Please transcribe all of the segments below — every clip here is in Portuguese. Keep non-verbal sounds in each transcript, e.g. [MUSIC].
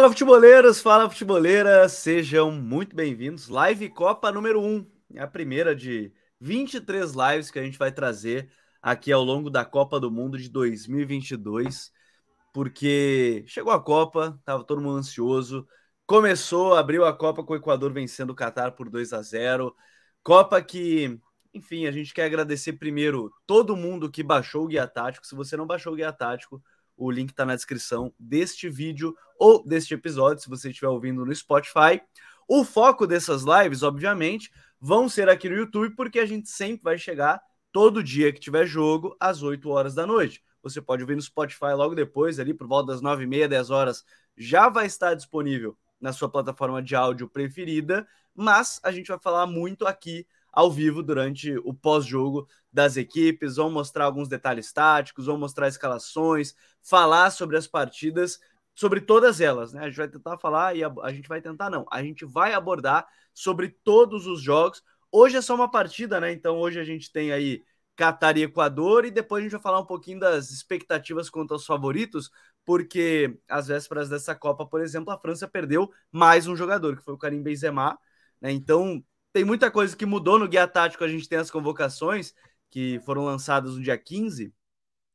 Fala futeboleiros, fala futeboleiras, sejam muito bem-vindos. Live Copa número 1, é a primeira de 23 lives que a gente vai trazer aqui ao longo da Copa do Mundo de 2022, porque chegou a Copa, tava todo mundo ansioso, começou, abriu a Copa com o Equador vencendo o Catar por 2 a 0. Copa que, enfim, a gente quer agradecer primeiro todo mundo que baixou o guia tático. Se você não baixou o guia tático, o link está na descrição deste vídeo ou deste episódio, se você estiver ouvindo no Spotify. O foco dessas lives, obviamente, vão ser aqui no YouTube, porque a gente sempre vai chegar todo dia que tiver jogo às 8 horas da noite. Você pode ouvir no Spotify logo depois, ali por volta das 9 e meia, 10 horas, já vai estar disponível na sua plataforma de áudio preferida, mas a gente vai falar muito aqui ao vivo durante o pós-jogo das equipes, vão mostrar alguns detalhes táticos, vão mostrar escalações, falar sobre as partidas, sobre todas elas, né? A gente vai tentar falar e a, a gente vai tentar não, a gente vai abordar sobre todos os jogos. Hoje é só uma partida, né? Então hoje a gente tem aí Catar e Equador e depois a gente vai falar um pouquinho das expectativas quanto aos favoritos, porque às vésperas dessa Copa, por exemplo, a França perdeu mais um jogador, que foi o Karim Benzema, né? Então tem muita coisa que mudou no guia tático. A gente tem as convocações que foram lançadas no dia 15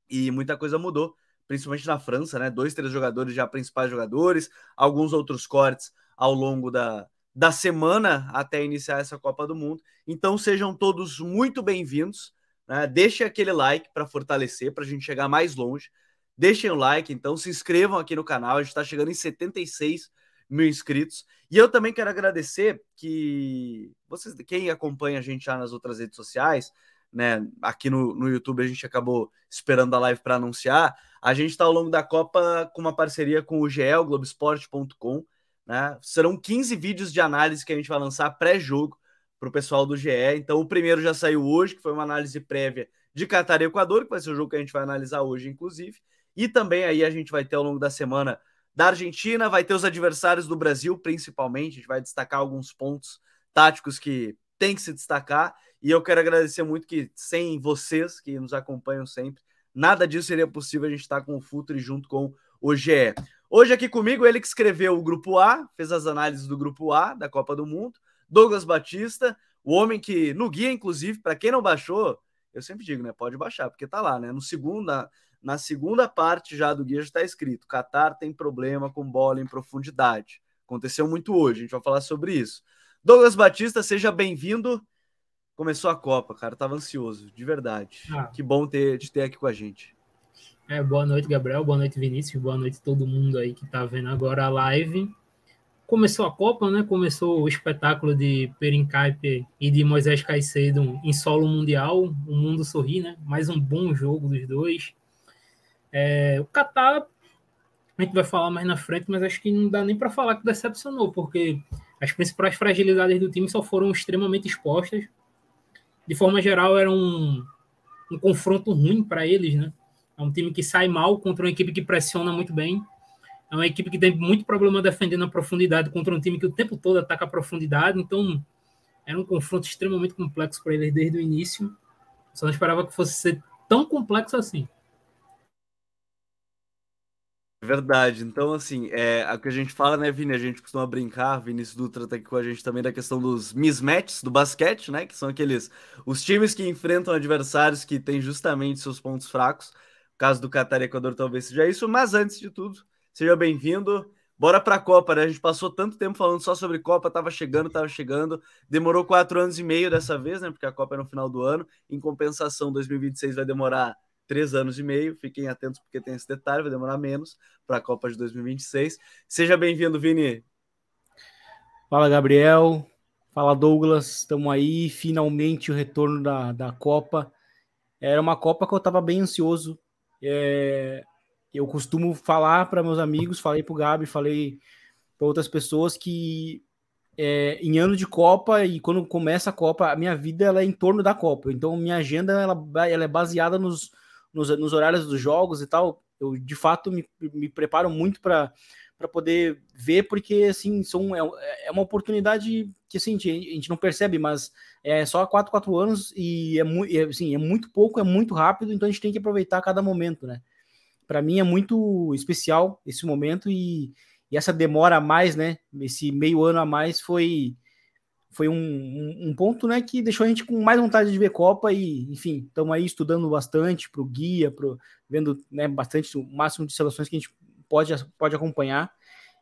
e muita coisa mudou, principalmente na França, né? Dois, três jogadores já principais jogadores, alguns outros cortes ao longo da, da semana até iniciar essa Copa do Mundo. Então sejam todos muito bem-vindos. Né? Deixe aquele like para fortalecer, para a gente chegar mais longe. Deixem o like, então se inscrevam aqui no canal. A gente está chegando em 76 mil inscritos. E eu também quero agradecer que vocês, quem acompanha a gente já nas outras redes sociais, né? Aqui no, no YouTube a gente acabou esperando a live para anunciar. A gente está ao longo da Copa com uma parceria com o GE, Globoesporte.com. Né? Serão 15 vídeos de análise que a gente vai lançar pré-jogo para o pessoal do GE. Então, o primeiro já saiu hoje, que foi uma análise prévia de Catar e Equador, que vai ser o jogo que a gente vai analisar hoje, inclusive. E também aí a gente vai ter ao longo da semana da Argentina, vai ter os adversários do Brasil, principalmente. A gente vai destacar alguns pontos táticos que tem que se destacar. E eu quero agradecer muito que, sem vocês que nos acompanham sempre, nada disso seria possível a gente estar com o Futre junto com o GE. Hoje aqui comigo, ele que escreveu o Grupo A, fez as análises do Grupo A da Copa do Mundo, Douglas Batista, o homem que, no guia, inclusive, para quem não baixou, eu sempre digo, né? Pode baixar, porque tá lá, né? No segundo, segunda parte já do guia já está escrito: Qatar tem problema com bola em profundidade. Aconteceu muito hoje, a gente vai falar sobre isso. Douglas Batista, seja bem-vindo. Começou a Copa, cara, tava ansioso, de verdade. Ah. Que bom ter, te ter aqui com a gente. É, boa noite, Gabriel. Boa noite, Vinícius. Boa noite todo mundo aí que tá vendo agora a live. Começou a Copa, né? Começou o espetáculo de Perincaipe e de Moisés Caicedo em solo mundial. O mundo sorri, né? Mais um bom jogo dos dois. É, o Qatar, a gente vai falar mais na frente, mas acho que não dá nem para falar que decepcionou, porque as principais fragilidades do time só foram extremamente expostas. De forma geral, era um, um confronto ruim para eles, né? É um time que sai mal contra uma equipe que pressiona muito bem. É uma equipe que tem muito problema defendendo a profundidade contra um time que o tempo todo ataca a profundidade. Então, era um confronto extremamente complexo para eles desde o início. Só não esperava que fosse ser tão complexo assim. Verdade. Então, assim, é, o que a gente fala, né, Vini? A gente costuma brincar, Vinícius Dutra tá aqui com a gente também da questão dos mismatches do basquete, né? Que são aqueles os times que enfrentam adversários que têm justamente seus pontos fracos. O caso do Qatar e Equador talvez seja isso, mas antes de tudo, seja bem-vindo. Bora pra Copa, né? A gente passou tanto tempo falando só sobre Copa, tava chegando, tava chegando. Demorou quatro anos e meio dessa vez, né? Porque a Copa é no final do ano. Em compensação, 2026 vai demorar três anos e meio. Fiquem atentos porque tem esse detalhe, vai demorar menos para a Copa de 2026. Seja bem-vindo, Vini. Fala, Gabriel. Fala, Douglas. Estamos aí, finalmente o retorno da, da Copa. Era uma Copa que eu estava bem ansioso. É, eu costumo falar para meus amigos, falei para o Gabi, falei para outras pessoas que é, em ano de Copa e quando começa a Copa, a minha vida ela é em torno da Copa. Então, minha agenda ela, ela é baseada nos, nos, nos horários dos jogos e tal. Eu, de fato, me, me preparo muito para para poder ver, porque assim, são, é, é, uma oportunidade que assim, a gente não percebe, mas é só há 4, 4 anos e é, muito, é, assim, é muito pouco, é muito rápido, então a gente tem que aproveitar cada momento, né? Para mim é muito especial esse momento e e essa demora a mais, né? Esse meio ano a mais foi foi um, um, um, ponto né, que deixou a gente com mais vontade de ver Copa e, enfim, estamos aí estudando bastante para o guia, pro, vendo né, bastante o máximo de seleções que a gente pode, pode acompanhar.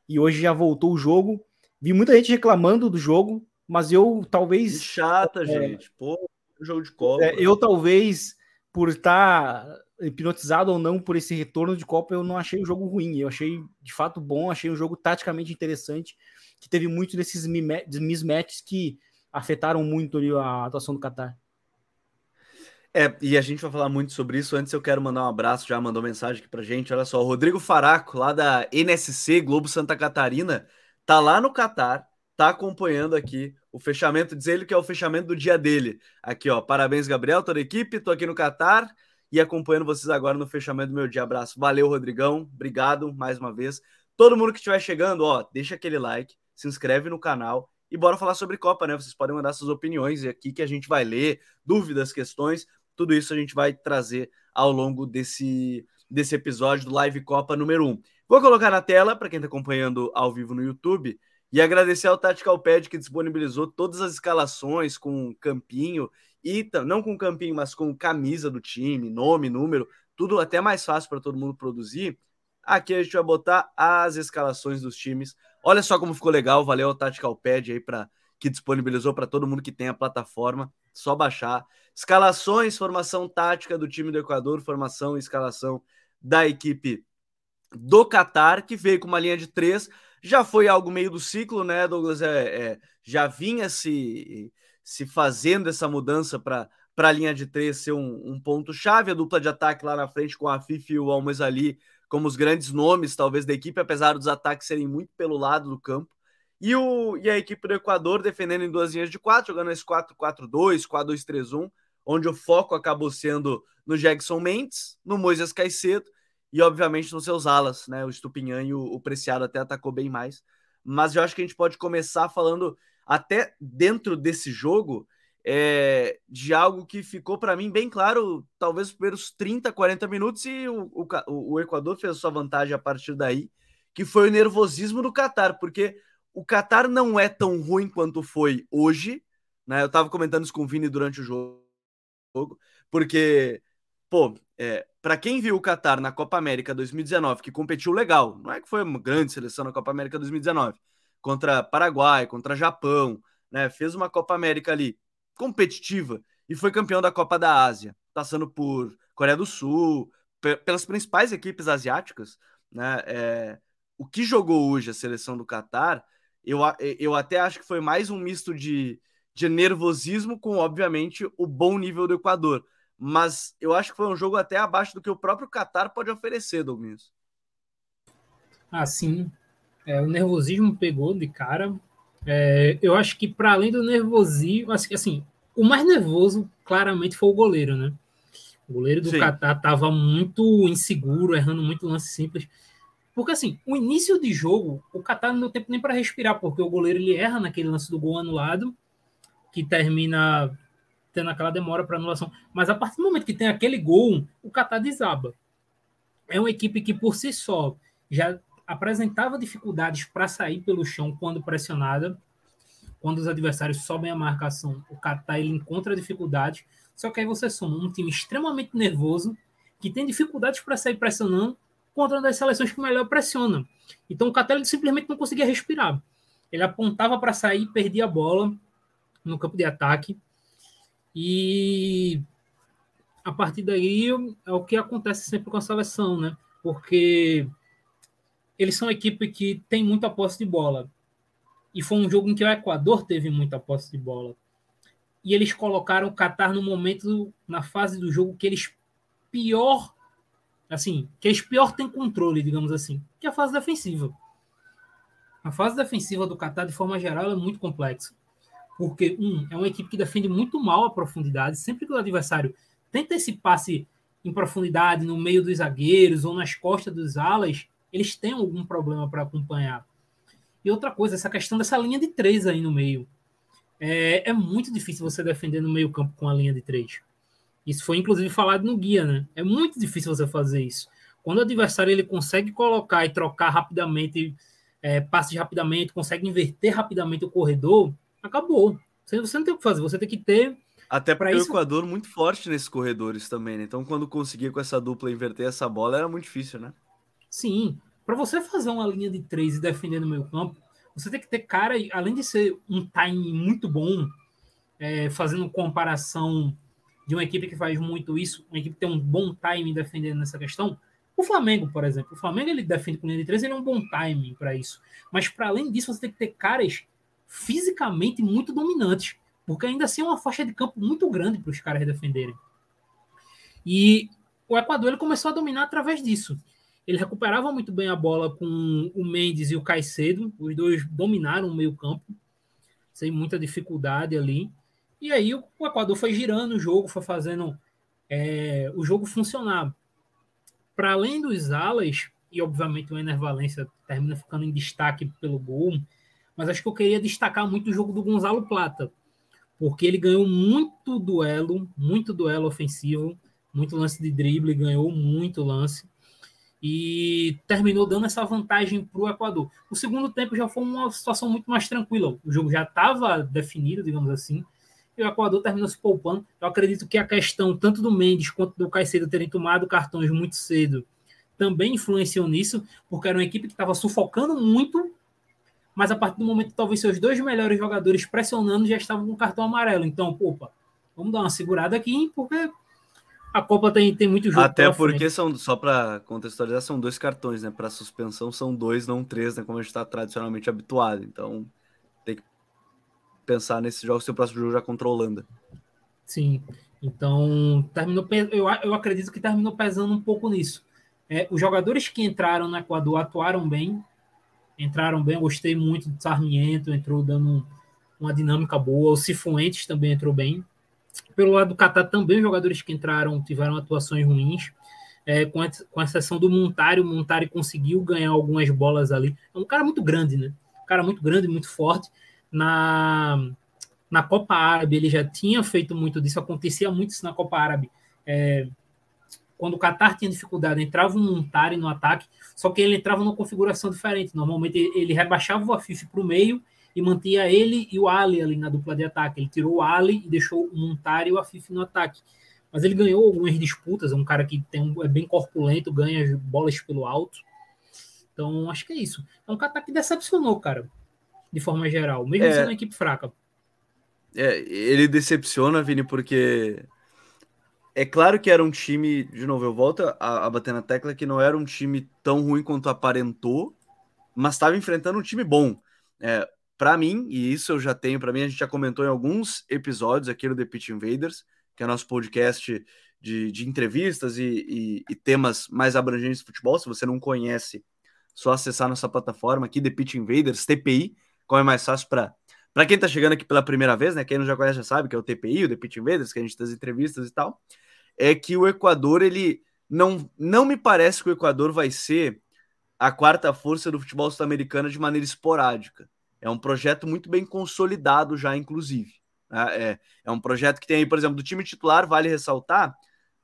E hoje já voltou o jogo. Vi muita gente reclamando do jogo, mas eu talvez. Chata, é, gente. Pô, jogo de Copa. É, eu talvez, por estar hipnotizado ou não por esse retorno de Copa, eu não achei o jogo ruim. Eu achei de fato bom, achei um jogo taticamente interessante que teve muito desses mismatches que afetaram muito ali a atuação do Qatar. É, e a gente vai falar muito sobre isso. Antes eu quero mandar um abraço, já mandou mensagem aqui pra gente. Olha só, o Rodrigo Faraco, lá da NSC Globo Santa Catarina, tá lá no Catar, tá acompanhando aqui o fechamento, diz ele que é o fechamento do dia dele. Aqui, ó, parabéns, Gabriel, toda a equipe, tô aqui no Catar e acompanhando vocês agora no fechamento do meu dia. Abraço. Valeu, Rodrigão. Obrigado mais uma vez. Todo mundo que estiver chegando, ó, deixa aquele like se inscreve no canal e bora falar sobre Copa, né? Vocês podem mandar suas opiniões aqui que a gente vai ler, dúvidas, questões, tudo isso a gente vai trazer ao longo desse, desse episódio do Live Copa número 1. Vou colocar na tela para quem está acompanhando ao vivo no YouTube e agradecer ao Tactical Pad que disponibilizou todas as escalações com campinho e não com campinho, mas com camisa do time, nome, número, tudo até mais fácil para todo mundo produzir. Aqui a gente vai botar as escalações dos times Olha só como ficou legal, valeu o Tactical Pad aí para que disponibilizou para todo mundo que tem a plataforma, só baixar. Escalações, formação tática do time do Equador, formação e escalação da equipe do Qatar, que veio com uma linha de três. Já foi algo meio do ciclo, né, Douglas? É, é já vinha se, se fazendo essa mudança para para a linha de três ser um, um ponto-chave, a dupla de ataque lá na frente com a Fifi e o Almes ali como os grandes nomes, talvez, da equipe, apesar dos ataques serem muito pelo lado do campo. E, o, e a equipe do Equador defendendo em duas linhas de quatro, jogando esse 4-4-2, 4-2-3-1, onde o foco acabou sendo no Jackson Mendes, no Moisés Caicedo e, obviamente, nos seus alas, né? O Stupinhan e o, o Preciado até atacou bem mais. Mas eu acho que a gente pode começar falando, até dentro desse jogo, é, de algo que ficou para mim bem claro, talvez os primeiros 30, 40 minutos, e o, o, o Equador fez sua vantagem a partir daí, que foi o nervosismo do Catar, porque o Catar não é tão ruim quanto foi hoje, né? Eu estava comentando isso com o Vini durante o jogo, porque, pô, é, para quem viu o Catar na Copa América 2019, que competiu legal, não é que foi uma grande seleção na Copa América 2019, contra Paraguai, contra Japão, né? Fez uma Copa América ali competitiva e foi campeão da Copa da Ásia, passando por Coreia do Sul, pelas principais equipes asiáticas, né? É, o que jogou hoje a seleção do Catar, eu, eu até acho que foi mais um misto de, de nervosismo com, obviamente, o bom nível do Equador. Mas eu acho que foi um jogo até abaixo do que o próprio Catar pode oferecer, Domingues. Ah, sim. É, o nervosismo pegou de cara. É, eu acho que para além do nervosismo, assim, assim, o mais nervoso claramente foi o goleiro, né? O goleiro do Sim. Catar estava muito inseguro, errando muito lance simples. Porque assim, o início de jogo, o Catar não deu tempo nem para respirar, porque o goleiro ele erra naquele lance do gol anulado, que termina tendo aquela demora para anulação. Mas a partir do momento que tem aquele gol, o Catar desaba. É uma equipe que por si só já apresentava dificuldades para sair pelo chão quando pressionada. Quando os adversários sobem a marcação, o Catar ele encontra dificuldades. Só que aí você soma um time extremamente nervoso, que tem dificuldades para sair pressionando, contra uma das seleções que melhor pressiona. Então o Catar simplesmente não conseguia respirar. Ele apontava para sair, perdia a bola no campo de ataque. E a partir daí é o que acontece sempre com a seleção, né? Porque eles são uma equipe que tem muita posse de bola. E foi um jogo em que o Equador teve muita posse de bola. E eles colocaram o Qatar no momento, na fase do jogo, que eles pior, assim, que eles pior têm controle, digamos assim, que é a fase defensiva. A fase defensiva do Qatar, de forma geral, é muito complexa. Porque, um, é uma equipe que defende muito mal a profundidade. Sempre que o adversário tenta esse passe em profundidade, no meio dos zagueiros ou nas costas dos alas, eles têm algum problema para acompanhar. E outra coisa, essa questão dessa linha de três aí no meio. É, é muito difícil você defender no meio campo com a linha de três. Isso foi inclusive falado no guia, né? É muito difícil você fazer isso. Quando o adversário ele consegue colocar e trocar rapidamente é, passes rapidamente, consegue inverter rapidamente o corredor, acabou. Você, você não tem o que fazer, você tem que ter. Até porque isso... o Equador muito forte nesses corredores também, né? Então, quando conseguia com essa dupla inverter essa bola, era muito difícil, né? Sim. Para você fazer uma linha de três e defender no meio campo, você tem que ter cara, além de ser um time muito bom, é, fazendo comparação de uma equipe que faz muito isso, uma equipe que tem um bom time defendendo nessa questão. O Flamengo, por exemplo, o Flamengo ele defende com linha de três, ele é um bom timing para isso. Mas para além disso, você tem que ter caras fisicamente muito dominantes, porque ainda assim é uma faixa de campo muito grande para os caras defenderem. E o Equador ele começou a dominar através disso. Ele recuperava muito bem a bola com o Mendes e o Caicedo, os dois dominaram o meio-campo, sem muita dificuldade ali. E aí o, Equador foi girando o jogo, foi fazendo é, o jogo funcionar. Para além dos alas, e obviamente o Ener Valência termina ficando em destaque pelo gol, mas acho que eu queria destacar muito o jogo do Gonzalo Plata, porque ele ganhou muito duelo, muito duelo ofensivo, muito lance de drible, ganhou muito lance e terminou dando essa vantagem para o Equador. O segundo tempo já foi uma situação muito mais tranquila. O jogo já estava definido, digamos assim, e o Equador terminou se poupando. Eu acredito que a questão tanto do Mendes quanto do Caicedo terem tomado cartões muito cedo também influenciou nisso, porque era uma equipe que estava sufocando muito, mas a partir do momento talvez seus dois melhores jogadores pressionando já estavam com cartão amarelo. Então, opa, vamos dar uma segurada aqui, porque a Copa tem, tem muito jogo. Até porque são, só para contextualizar, são dois cartões, né? Para suspensão são dois, não três, né? Como a gente está tradicionalmente habituado. Então, pensar nesse jogo, seu próximo jogo já contra a Holanda. Sim, então terminou, eu, eu acredito que terminou pesando um pouco nisso. É, os jogadores que entraram no Equador atuaram bem, entraram bem, gostei muito do Sarmiento, entrou dando uma dinâmica boa, o Cifuentes também entrou bem. Pelo lado do Catar também, jogadores que entraram tiveram atuações ruins, é, com, a, com a exceção do Montari, o Montari conseguiu ganhar algumas bolas ali. É um cara muito grande, né? Um cara muito grande, muito forte, na, na Copa Árabe ele já tinha feito muito disso, acontecia muito isso na Copa Árabe. É, quando o Qatar tinha dificuldade, entrava um Montari no ataque, só que ele entrava numa configuração diferente. Normalmente ele rebaixava o Afif para o meio e mantinha ele e o Ali ali na dupla de ataque. Ele tirou o Ali e deixou o Montari e o Afif no ataque. Mas ele ganhou algumas disputas, é um cara que tem um, é bem corpulento, ganha bolas pelo alto. Então, acho que é isso. É um Qatar que decepcionou, cara de forma geral, mesmo é, sendo uma equipe fraca. É, ele decepciona, Vini, porque é claro que era um time, de novo, eu volto a, a bater na tecla que não era um time tão ruim quanto aparentou, mas estava enfrentando um time bom. É, para mim, e isso eu já tenho para mim, a gente já comentou em alguns episódios aqui no The Pitch Invaders, que é nosso podcast de, de entrevistas e, e, e, temas mais abrangentes de futebol. Se você não conhece, só acessar nossa plataforma aqui, The Pitch Invaders, TPI, qual é mais fácil para para quem está chegando aqui pela primeira vez, né? Quem não já conhece já sabe que é o TPI, o The Pitch Invaders, que a gente das entrevistas e tal. É que o Equador, ele não, não me parece que o Equador vai ser a quarta força do futebol sul-americano de maneira esporádica. É um projeto muito bem consolidado já, inclusive. Né? É, é um projeto que tem aí, por exemplo, do time titular, vale ressaltar,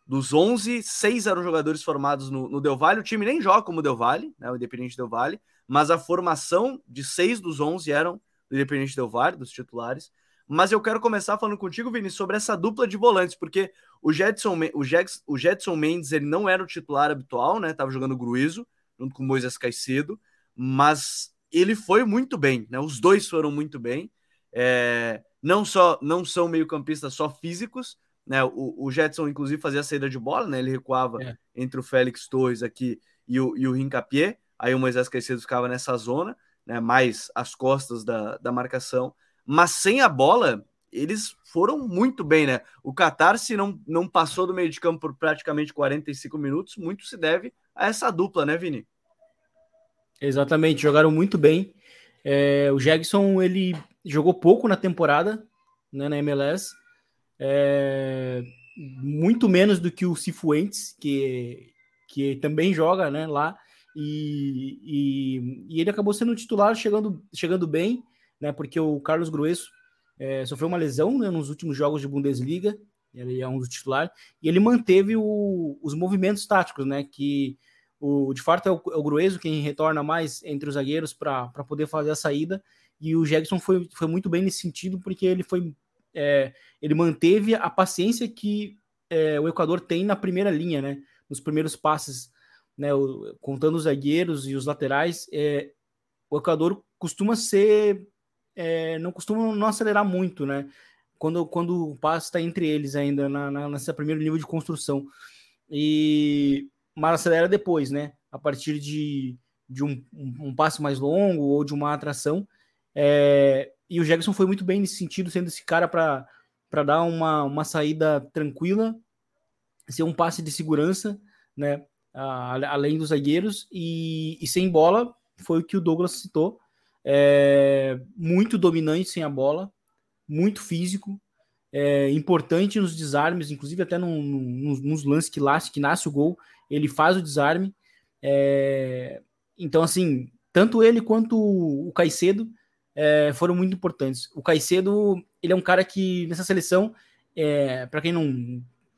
dos 11, seis eram jogadores formados no, no Del Valle. O time nem joga como Del Valle, né, o Independente Del Valle, mas a formação de seis dos 11 eram do Independente Del Valle, dos titulares. Mas eu quero começar falando contigo, Vini, sobre essa dupla de volantes, porque o Jetson, o, Jackson, o Jetson Mendes ele não era o titular habitual, né? Tava jogando Gruizo, junto com Moisés Caicedo, mas ele foi muito bem, né? Os dois foram muito bem. É, não só não são meio-campistas só físicos, né? O, o Jetson, inclusive, fazia a saída de bola, né? Ele recuava é. entre o Félix Torres aqui e o, e o Rincapié. Aí o Moisés Caicedo ficava nessa zona, né? Mais as costas da, da marcação. Mas sem a bola, eles foram muito bem, né? O Qatar, se não, não passou do meio de campo por praticamente 45 minutos, muito se deve a essa dupla, né, Vini? Exatamente, jogaram muito bem. É, o Jackson, ele jogou pouco na temporada, né, na MLS, é, muito menos do que o Cifuentes, que, que também joga né, lá, e, e, e, ele acabou sendo titular chegando, chegando bem, né, porque o Carlos Grueso é, sofreu uma lesão né, nos últimos jogos de Bundesliga, ele é um dos titulares, e ele manteve o, os movimentos táticos, né, que O, de fato, é o, é o Grueso quem retorna mais entre os zagueiros para poder fazer a saída. E o Jackson foi, foi muito bem nesse sentido, porque ele foi. É, ele manteve a paciência que é, o Equador tem na primeira linha, né? Nos primeiros passes, né? O, contando os zagueiros e os laterais, é, o Equador costuma ser. É, não costuma não acelerar muito, né? Quando, quando o passe está entre eles ainda, na, na, nesse primeiro nível de construção. E mas acelera depois, né? A partir de, de um, um, passe mais longo ou de uma atração. É, e o Jackson foi muito bem nesse sentido, sendo esse cara para dar uma, uma saída tranquila, ser um passe de segurança, né? além dos zagueiros, e, e, sem bola, foi o que o Douglas citou. É, muito dominante sem a bola, muito físico, é, importante nos desarmes, inclusive até num, nos lances que, que nasce o gol, ele faz o desarme. É, então, assim, tanto ele quanto o Caicedo é, foram muito importantes. O Caicedo, ele é um cara que nessa seleção, é, para quem não,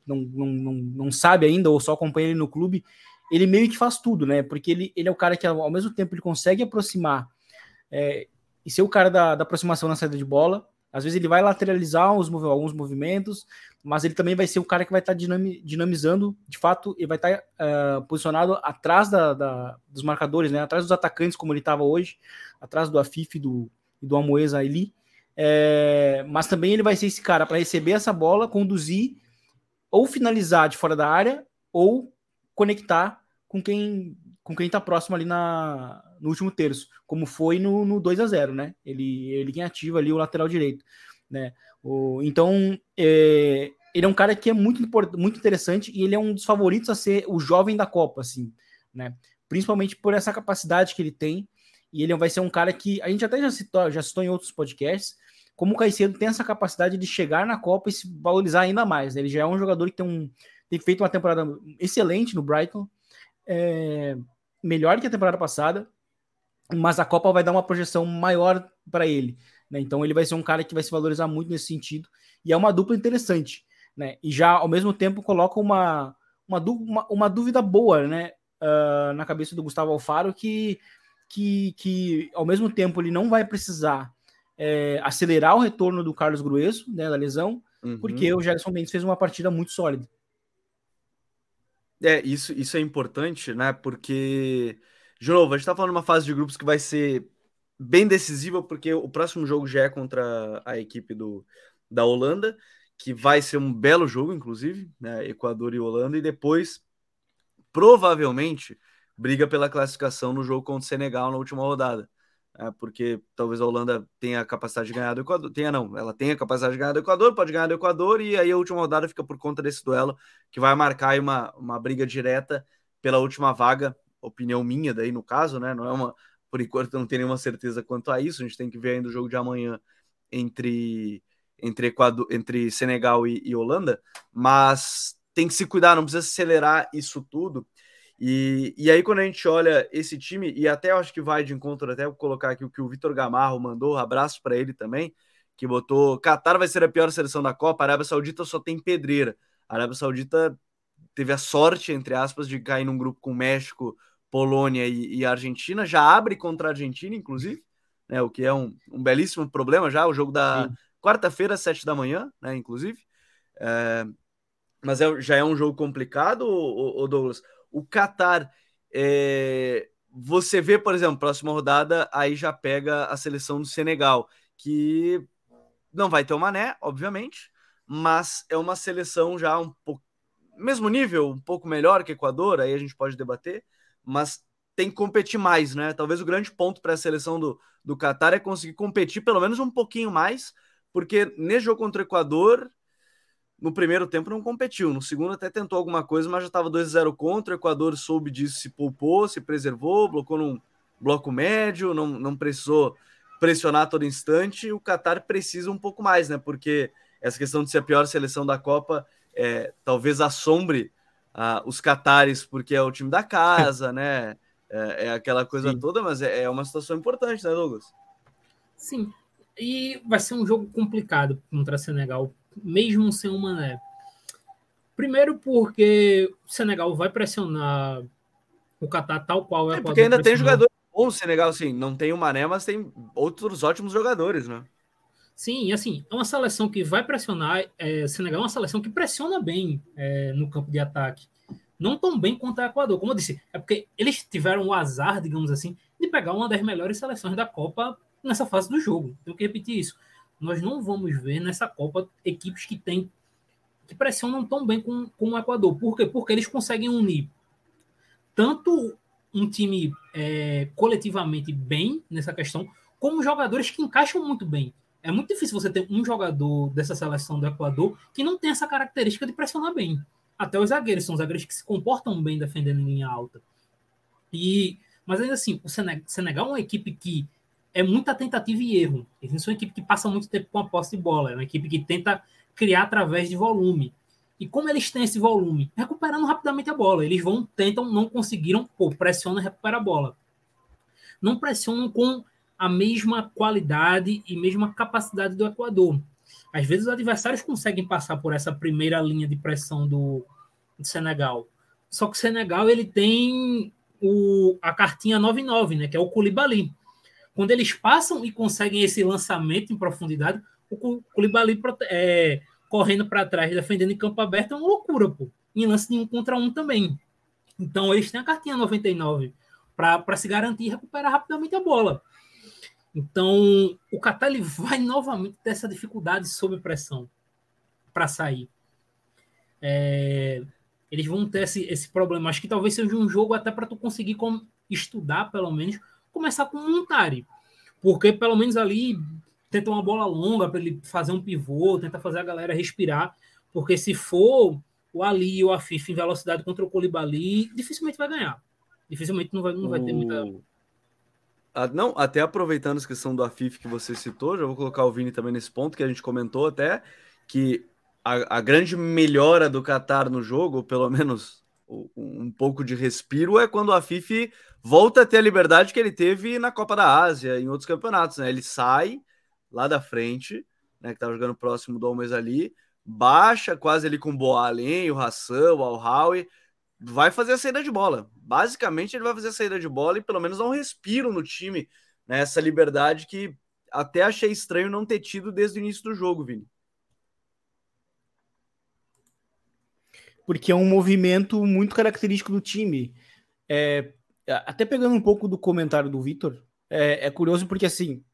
não, não, não, não sabe ainda ou só acompanha ele no clube, ele meio que faz tudo, né? Porque ele, ele é o cara que ao mesmo tempo ele consegue aproximar é, e ser o cara da, da aproximação na saída de bola, às vezes ele vai lateralizar os, alguns movimentos, mas ele também vai ser o cara que vai estar tá dinamizando, de fato, e vai estar tá, uh, posicionado atrás da, da, dos marcadores, né? atrás dos atacantes, como ele estava hoje, atrás do Afif e do, do Amoesa ali. É, mas também ele vai ser esse cara para receber essa bola, conduzir, ou finalizar de fora da área, ou conectar com quem com quem está próximo ali na, no último terço, como foi no, no 2 a 0 né? Ele, ele quem ativa ali o lateral direito, né? O, então, é, ele é um cara que é muito, muito interessante e ele é um dos favoritos a ser o jovem da Copa, assim, né? Principalmente por essa capacidade que ele tem. E ele vai ser um cara que a gente até já citou, já citou em outros podcasts, como o Caicedo tem essa capacidade de chegar na Copa e se valorizar ainda mais. Né? Ele já é um jogador que tem, um, tem feito uma temporada excelente no Brighton, é, melhor que a temporada passada, mas a Copa vai dar uma projeção maior para ele. Né? Então ele vai ser um cara que vai se valorizar muito nesse sentido. E é uma dupla interessante. Né? E já ao mesmo tempo coloca uma, uma, uma, uma dúvida boa né? Uh, na cabeça do Gustavo Alfaro que, que, que ao mesmo tempo ele não vai precisar é, acelerar o retorno do Carlos Grueso, né, da lesão, uhum. porque o Gerson Mendes fez uma partida muito sólida. É, isso, isso é importante, né? Porque, de novo, a gente tá falando de uma fase de grupos que vai ser bem decisiva, porque o próximo jogo já é contra a equipe do, da Holanda, que vai ser um belo jogo, inclusive, né? Equador e Holanda, e depois, provavelmente, briga pela classificação no jogo contra o Senegal na última rodada é, porque talvez a Holanda tenha a capacidade de ganhar do Equador. Tenha não, ela tem a capacidade de ganhar do Equador, pode ganhar do Equador, e aí a última rodada fica por conta desse duelo, que vai marcar uma, uma briga direta pela última vaga, opinião minha daí no caso, né? Não é uma. Por enquanto não tem nenhuma certeza quanto a isso, a gente tem que ver ainda o jogo de amanhã entre, entre, Equador, entre Senegal e, e Holanda, mas tem que se cuidar, não precisa acelerar isso tudo. E, e aí, quando a gente olha esse time, e até acho que vai de encontro, até vou colocar aqui o que o Vitor Gamarro mandou, abraço para ele também, que botou: Qatar vai ser a pior seleção da Copa, a Arábia Saudita só tem pedreira. A Arábia Saudita teve a sorte, entre aspas, de cair num grupo com México, Polônia e, e Argentina, já abre contra a Argentina, inclusive, né, o que é um, um belíssimo problema já, o jogo da quarta-feira, sete da manhã, né, inclusive. É, mas é, já é um jogo complicado, o, o Douglas? O Qatar, é, você vê, por exemplo, próxima rodada, aí já pega a seleção do Senegal, que não vai ter o Mané, obviamente, mas é uma seleção já um pouco mesmo nível, um pouco melhor que Equador, aí a gente pode debater, mas tem que competir mais, né? Talvez o grande ponto para a seleção do, do Qatar é conseguir competir pelo menos um pouquinho mais, porque nesse jogo contra o Equador, no primeiro tempo não competiu, no segundo até tentou alguma coisa, mas já estava 2-0 contra. O Equador soube disso, se poupou, se preservou, blocou num bloco médio, não, não precisou pressionar todo instante. O Qatar precisa um pouco mais, né? Porque essa questão de ser a pior seleção da Copa é, talvez assombre os Qatares, porque é o time da casa, [LAUGHS] né? É, é aquela coisa Sim. toda, mas é, é uma situação importante, né, Douglas? Sim. E vai ser um jogo complicado contra Senegal, mesmo sem o Mané. Primeiro porque o Senegal vai pressionar o Catar tal qual é. é porque ainda tem jogadores bons, Senegal, assim, não tem o Mané, mas tem outros ótimos jogadores, né? Sim, assim, é uma seleção que vai pressionar. É, Senegal é uma seleção que pressiona bem é, no campo de ataque. Não tão bem quanto o Equador. Como eu disse, é porque eles tiveram o azar, digamos assim, de pegar uma das melhores seleções da Copa nessa fase do jogo. Tenho que repetir isso. Nós não vamos ver nessa Copa equipes que têm que pressionam tão bem com, com o Equador. Por quê? Porque eles conseguem unir tanto um time é, coletivamente bem nessa questão, como jogadores que encaixam muito bem. É muito difícil você ter um jogador dessa seleção do Equador que não tem essa característica de pressionar bem. Até os zagueiros são zagueiros que se comportam bem defendendo em linha alta. E, mas ainda assim, o Senegal é uma equipe que é muita tentativa e erro. Eles são uma equipe que passa muito tempo com a posse de bola. É uma equipe que tenta criar através de volume. E como eles têm esse volume? Recuperando rapidamente a bola. Eles vão, tentam, não conseguiram, pô, pressiona recupera a bola. Não pressionam com a mesma qualidade e mesma capacidade do Equador. Às vezes os adversários conseguem passar por essa primeira linha de pressão do, do Senegal. Só que o Senegal ele tem o, a cartinha 9-9, né, que é o Koulibaly. Quando eles passam e conseguem esse lançamento em profundidade, o Koulibaly é, correndo para trás, defendendo em campo aberto, é uma loucura, pô. Em lance de um contra um também. Então eles têm a cartinha 99 para se garantir e recuperar rapidamente a bola. Então, o Qatar ele vai novamente ter essa dificuldade sob pressão para sair. É, eles vão ter esse, esse problema. Acho que talvez seja um jogo até para tu conseguir com, estudar, pelo menos, começar com um Montari. Porque pelo menos ali tenta uma bola longa para ele fazer um pivô, tenta fazer a galera respirar. Porque se for o Ali ou a FIFA em velocidade contra o Colibali, dificilmente vai ganhar. Dificilmente não vai, não vai ter muita ah, não, até aproveitando a questão do Afif que você citou, já vou colocar o Vini também nesse ponto, que a gente comentou até, que a, a grande melhora do Qatar no jogo, ou pelo menos um pouco de respiro, é quando o Afif volta a ter a liberdade que ele teve na Copa da Ásia, em outros campeonatos, né? Ele sai lá da frente, né, que estava jogando próximo do Almes ali, baixa quase ali com o Boalen, o Hassan, o Al-Howie, vai fazer a saída de bola. Basicamente, ele vai fazer a saída de bola e pelo menos dar um respiro no time, né? Essa liberdade que até achei estranho não ter tido desde o início do jogo, Vini. Porque é um movimento muito característico do time. É, até pegando um pouco do comentário do Vitor, é, é curioso porque assim,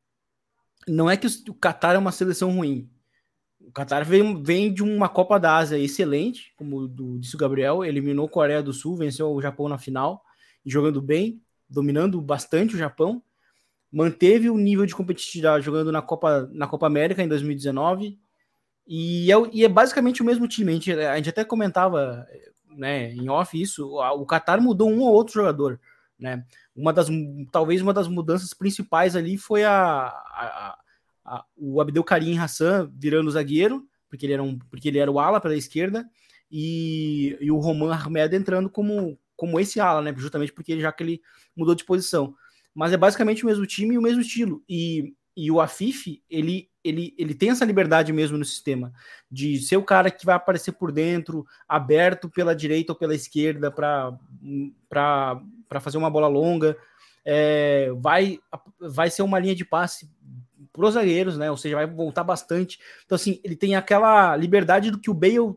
não é que o Qatar é uma seleção ruim. O Qatar vem, vem de uma Copa da Ásia excelente, como do, disse o Gabriel, eliminou a Coreia do Sul, venceu o Japão na final, jogando bem, dominando bastante o Japão, manteve o nível de competitividade jogando na Copa, na Copa América em 2019, e é, e é basicamente o mesmo time. A gente, a gente até comentava né, em off isso, o Qatar mudou um ou outro jogador. Né? Uma das, talvez uma das mudanças principais ali foi a, a, a, o Abdel Karim Hassan virando zagueiro, porque ele era, um, porque ele era o ala pela esquerda, e, e o Roman Ahmed entrando como, como esse ala, né? Justamente porque ele, já que ele mudou de posição. Mas é basicamente o mesmo time e o mesmo estilo. E, e o Afif, ele, ele, ele tem essa liberdade mesmo no sistema, de ser o cara que vai aparecer por dentro, aberto pela direita ou pela esquerda para fazer uma bola longa. É, vai, vai ser uma linha de passe para os zagueiros, né? Ou seja, vai voltar bastante. Então, assim, ele tem aquela liberdade do que o Bale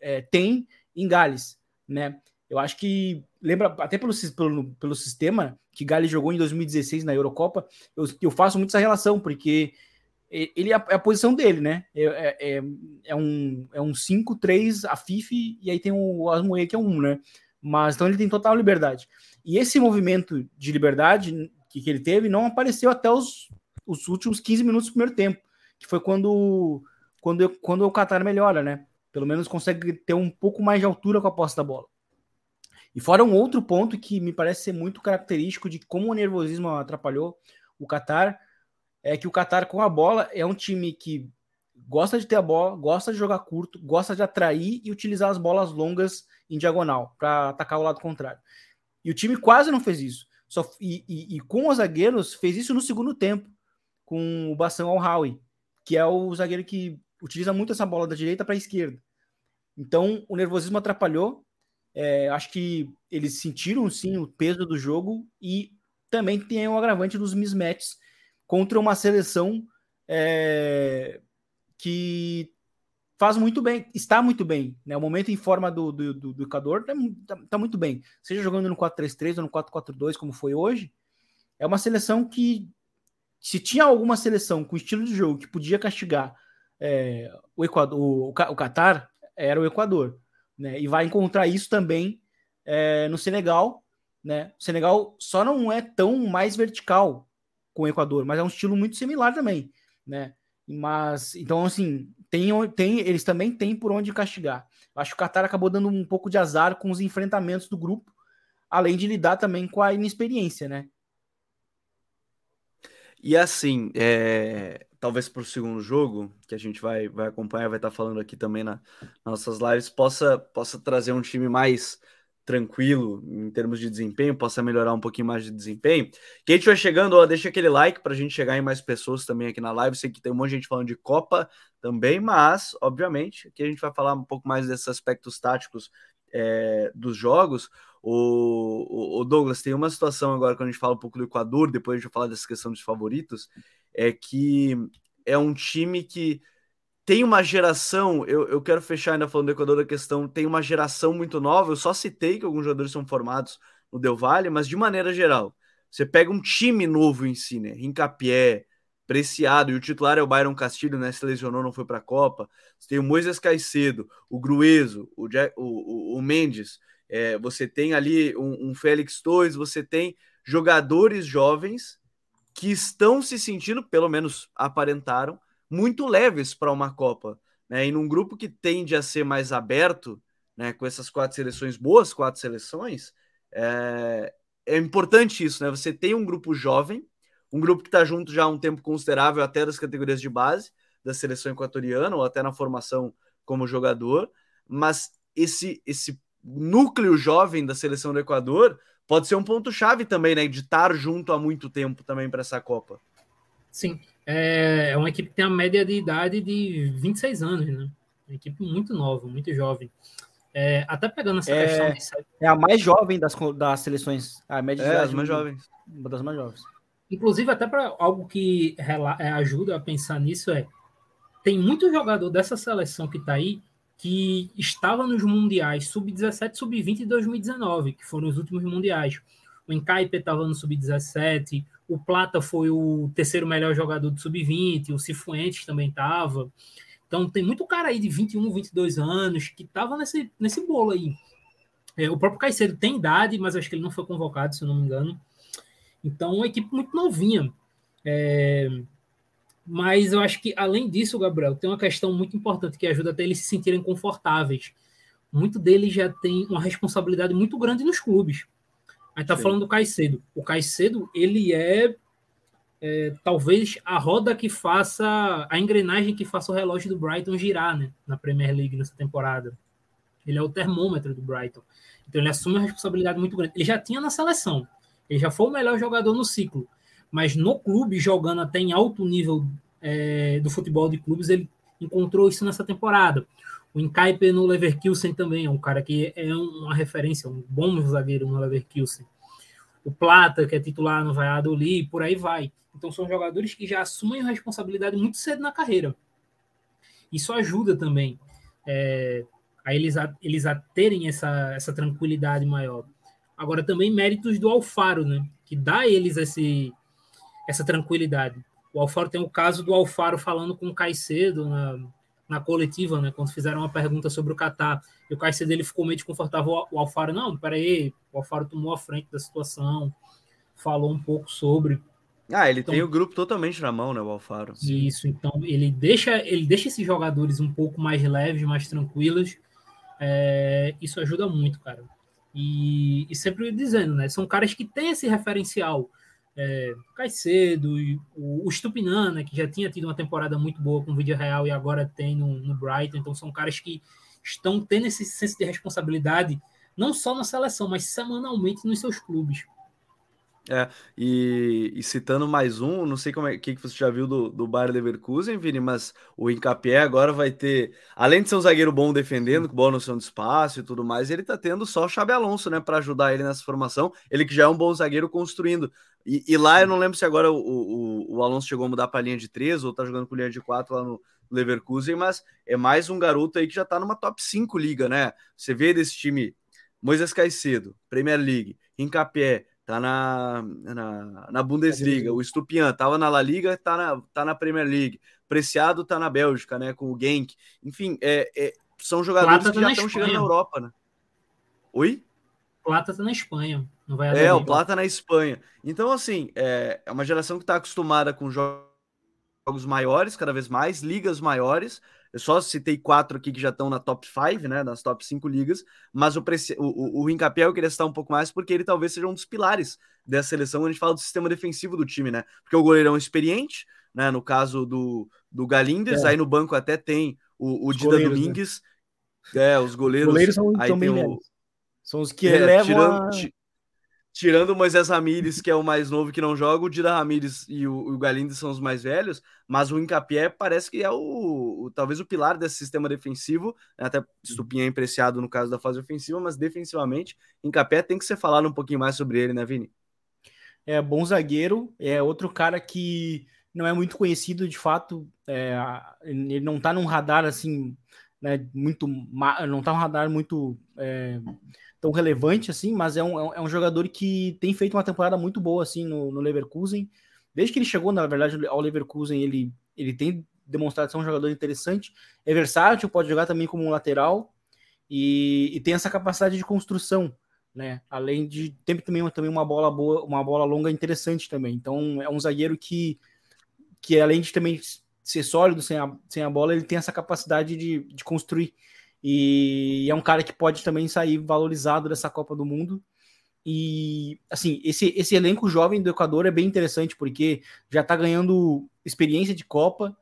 é, tem em Gales, né? Eu acho que lembra até pelo, pelo, pelo sistema que Gales jogou em 2016 na Eurocopa, eu, eu faço muito essa relação, porque ele é a, é a posição dele, né? É, é, é, é um, é um 5-3 a FIF e aí tem o Asmoe que é um, né? Mas então ele tem total liberdade. E esse movimento de liberdade que, que ele teve não apareceu até os os últimos 15 minutos do primeiro tempo, que foi quando, quando, quando o Qatar melhora, né? Pelo menos consegue ter um pouco mais de altura com a posse da bola. E fora um outro ponto que me parece ser muito característico de como o nervosismo atrapalhou o Qatar, é que o Qatar com a bola é um time que gosta de ter a bola, gosta de jogar curto, gosta de atrair e utilizar as bolas longas em diagonal para atacar o lado contrário. E o time quase não fez isso. Só, e, e, e, com os zagueiros fez isso no segundo tempo com o Bassam Al-Howie, que é o zagueiro que utiliza muito essa bola da direita para a esquerda. Então, o nervosismo atrapalhou É, acho que eles sentiram sim o peso do jogo e também tem o agravante dos mismatches contra uma seleção é, que faz muito bem, está muito bem. Né? O momento em forma do, do, do, do Equador está tá, tá muito bem. Seja jogando no 4-3-3 ou no 4-4-2, como foi hoje, é uma seleção que, se tinha alguma seleção com estilo de jogo que podia castigar é, o Equador, o, o Qatar, era o Equador. Né? E vai encontrar isso também é, no Senegal. Né? O Senegal só não é tão mais vertical com o Equador, mas é um estilo muito similar também. Né? Mas, então, assim, tem, tem, eles também têm por onde castigar. Acho que o Qatar acabou dando um pouco de azar com os enfrentamentos do grupo, além de lidar também com a inexperiência, né? E assim, é, talvez para o segundo jogo, que a gente vai, vai acompanhar, vai estar falando aqui também na, nas nossas lives, possa, possa trazer um time mais tranquilo em termos de desempenho, possa melhorar um pouquinho mais de desempenho. Quem estiver chegando, ó, deixa aquele like para a gente chegar em mais pessoas também aqui na live. Sei que tem um monte de gente falando de Copa também, mas, obviamente, aqui a gente vai falar um pouco mais desses aspectos táticos é, dos jogos. O, o, Douglas, tem uma situação agora quando a gente fala um pouco do Equador, depois a gente vai falar dessa questão dos favoritos, é que é um time que tem uma geração, eu, eu quero fechar ainda falando do Equador da questão, tem uma geração muito nova, eu só citei que alguns jogadores são formados no Del Valle, mas de maneira geral, você pega um time novo em si, né? Rincapié, Preciado, e o titular é o Byron Castilho, né? Se lesionou, não foi para a Copa. Você tem o Moisés Caicedo, o Grueso, o, Jack, o, o, o Mendes, é, você tem ali um, um Félix Torres, você tem jogadores jovens que estão se sentindo, pelo menos aparentaram, muito leves para uma Copa. Né? E num grupo que tende a ser mais aberto, né, com essas quatro seleções, boas quatro seleções, é, é importante isso, né? Você tem um grupo jovem, um grupo que está junto já há um tempo considerável, até das categorias de base da seleção equatoriana, ou até na formação como jogador, mas esse, esse núcleo jovem da seleção do Equador pode ser um ponto-chave também, né? De estar junto há muito tempo também para essa Copa. Sim, é, é uma equipe que tem a média de idade de 26 anos, né? Uma equipe muito nova, muito jovem. É, até pegando essa é, questão. De... É a mais jovem das, das seleções. A média de é, idade. mais jovens. Uma das mais jovens. Inclusive, até para algo que é, ajuda a pensar nisso é. Tem muito jogador dessa seleção que está aí que estava nos mundiais sub-17, sub-20 de 2019, que foram os últimos mundiais. O Encaipe estava no sub-17, o Plata foi o terceiro melhor jogador do sub-20, o Cifuentes também estava. Então tem muito cara aí de 21, 22 anos que estava nesse, nesse bolo aí. É, o próprio Caicedo tem idade, mas acho que ele não foi convocado, se eu não me engano. Então, uma equipe muito novinha. É, mas eu acho que, além disso, Gabriel, tem uma questão muito importante que ajuda até eles se sentirem confortáveis. Muito deles já tem uma responsabilidade muito grande nos clubes. A gente tá Sim. falando do Caicedo. O Caicedo, ele é, é, talvez a roda que faça, a engrenagem que faça o relógio do Brighton girar, né? Na Premier League nessa temporada. Ele é o termômetro do Brighton. Então ele assume uma responsabilidade muito grande. Ele já tinha na seleção. Ele já foi o melhor jogador no ciclo. Mas no clube, jogando até em alto nível é, do futebol de clubes, ele encontrou isso nessa temporada. O Encaipe no Leverkusen também é um cara que é uma referência, um bom zagueiro no Leverkusen. O Plata, que é titular no Valladolid, por aí vai. Então são jogadores que já assumem a responsabilidade muito cedo na carreira. Isso ajuda também é, a eles a, eles a terem essa, essa tranquilidade maior. Agora também méritos do Alfaro, né? Que dá a eles esse, essa tranquilidade. O Alfaro tem o caso do Alfaro falando com o Caicedo na, na coletiva, né, quando fizeram uma pergunta sobre o Catar, e o Caicedo dele ficou meio desconfortável, o Alfaro, não, peraí, o Alfaro tomou a frente da situação, falou um pouco sobre. Ah, ele então, tem o grupo totalmente na mão, né, o Alfaro. Isso, então ele deixa, ele deixa esses jogadores um pouco mais leves, mais tranquilos, é, isso ajuda muito, cara. E, e sempre dizendo, né, são caras que têm esse referencial, é, Caicedo, o, o Stupinana, né, que já tinha tido uma temporada muito boa com o vídeo real e agora tem no, no Brighton. Então são caras que estão tendo esse senso de responsabilidade, não só na seleção, mas semanalmente nos seus clubes. É, e, e, citando mais um, não sei como é que, que você já viu do, do Bayer Leverkusen, Vini, mas o Incapié agora vai ter, além de ser um zagueiro bom defendendo, com boa noção de espaço e tudo mais, ele tá tendo só o Xabi Alonso, né, para ajudar ele nessa formação. Ele que já é um bom zagueiro construindo. E, e lá eu não lembro se agora o, o, o, Alonso chegou a mudar para linha de três ou tá jogando com linha de quatro lá no Leverkusen, mas é mais um garoto aí que já tá numa top 5 liga, né? Você vê desse time Moisés Caicedo, Premier League, Incapié tá na, na, na Bundesliga. O Stupian tava na La Liga, tá na, tá na Premier League. Preciado tá na Bélgica, né? Com o Genk. Enfim, é, é são jogadores Plata que tá já estão chegando na Europa, né? Oi? Plata tá na Espanha. Não vai é, o Plata na Espanha. Então, assim, é, é uma geração que está acostumada com jogos maiores, cada vez mais, ligas maiores, eu só citei quatro aqui que já estão na top 5, né? Nas top 5 ligas, mas o, o, o, o eu queria citar um pouco mais porque ele talvez seja um dos pilares dessa seleção. A gente fala do sistema defensivo do time, né? Porque o goleirão é experiente, né? No caso do, do Galindes, é. aí no banco até tem o, o Dida goleiros, né? Domingues. Né? É, os goleiros. Os goleiros são, aí tem o, São os que é, levam tirando, a... Tirando o Moisés Ramírez, que é o mais novo que não joga, o Dida Ramírez e o, o Galindes são os mais velhos, mas o Incapié parece que é o, o talvez o pilar desse sistema defensivo, né? até Stupinha é empreciado no caso da fase ofensiva, mas defensivamente, Incapié tem que ser falado um pouquinho mais sobre ele, né, Vini? É bom zagueiro, é outro cara que não é muito conhecido de fato, é, ele não tá num radar assim, né, muito, não tá num radar muito é, tão relevante assim, mas é, é um, é um jogador que tem feito uma temporada muito boa assim no, no Leverkusen. Desde que ele chegou, na verdade, ao Leverkusen, ele, ele tem demonstrado ser um jogador interessante. É versátil, pode jogar também como um lateral e, e tem essa capacidade de construção, né? Além de tem também, também uma bola boa, uma bola longa interessante também. Então é um zagueiro que, que além de também ser sólido sem a, sem a bola, ele tem essa capacidade de, de construir. E é um cara que pode também sair valorizado dessa Copa do Mundo. E assim, esse, esse elenco jovem do Equador é bem interessante porque já está ganhando experiência de Copa,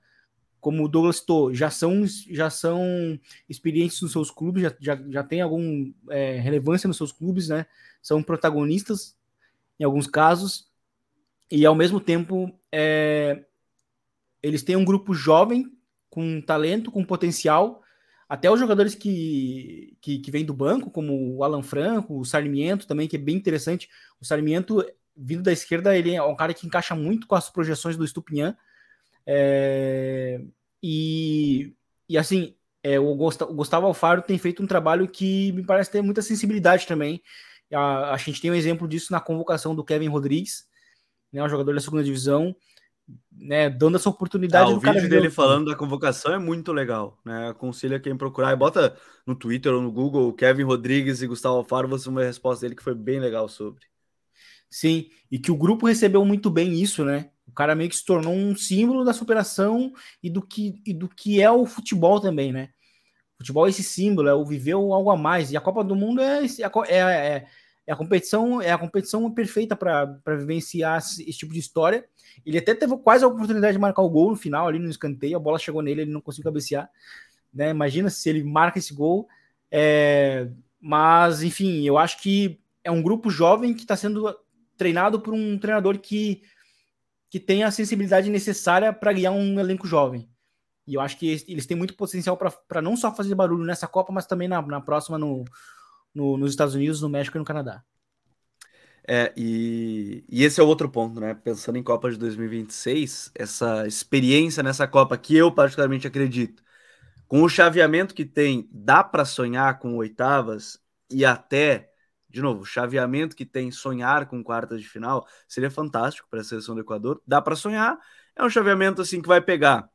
como o Douglas citou, já são, já são experientes nos seus clubes, já, já, já tem alguma é, relevância nos seus clubes, né? São protagonistas em alguns casos, e ao mesmo tempo é, eles têm um grupo jovem com talento, com potencial, até os jogadores que, que, que vêm do banco, como o Alan Franco, o Sarmiento também, que é bem interessante. O Sarmiento, vindo da esquerda, ele é um cara que encaixa muito com as projeções do Estupinhan. É, e, e assim, é, o, Gustavo Alfaro tem feito um trabalho que me parece ter muita sensibilidade também. A, a gente tem um exemplo disso na convocação do Kevin Rodrigues, né, um jogador da segunda divisão, né, dando essa oportunidade. Ah, o vídeo dele falando da convocação é muito legal, né? Aconselho quem procurar e bota no Twitter ou no Google Kevin Rodrigues e Gustavo Alfaro, você vai ver a resposta dele que foi bem legal sobre. Sim, e que o grupo recebeu muito bem isso, né? O cara meio que se tornou um símbolo da superação e do que, e do que é o futebol também, né? O futebol é esse símbolo, é o viver algo a mais. E a Copa do Mundo é, é, é, é a competição é a competição perfeita para vivenciar esse, esse tipo de história ele até teve quase a oportunidade de marcar o gol no final, ali no escanteio, a bola chegou nele, ele não conseguiu cabecear. Né? Imagina se ele marca esse gol. É... Mas, enfim, eu acho que é um grupo jovem que está sendo treinado por um treinador que, que tem a sensibilidade necessária para guiar um elenco jovem. E eu acho que eles têm muito potencial para não só fazer barulho nessa Copa, mas também na, na próxima no, no, nos Estados Unidos, no México e no Canadá. É, e, e esse é outro ponto, né? Pensando em Copa de 2026, essa experiência nessa Copa que eu particularmente acredito, com o chaveamento que tem, dá para sonhar com oitavas e até, de novo, o chaveamento que tem sonhar com quartas de final seria fantástico para a seleção do Equador. Dá para sonhar, é um chaveamento assim que vai pegar.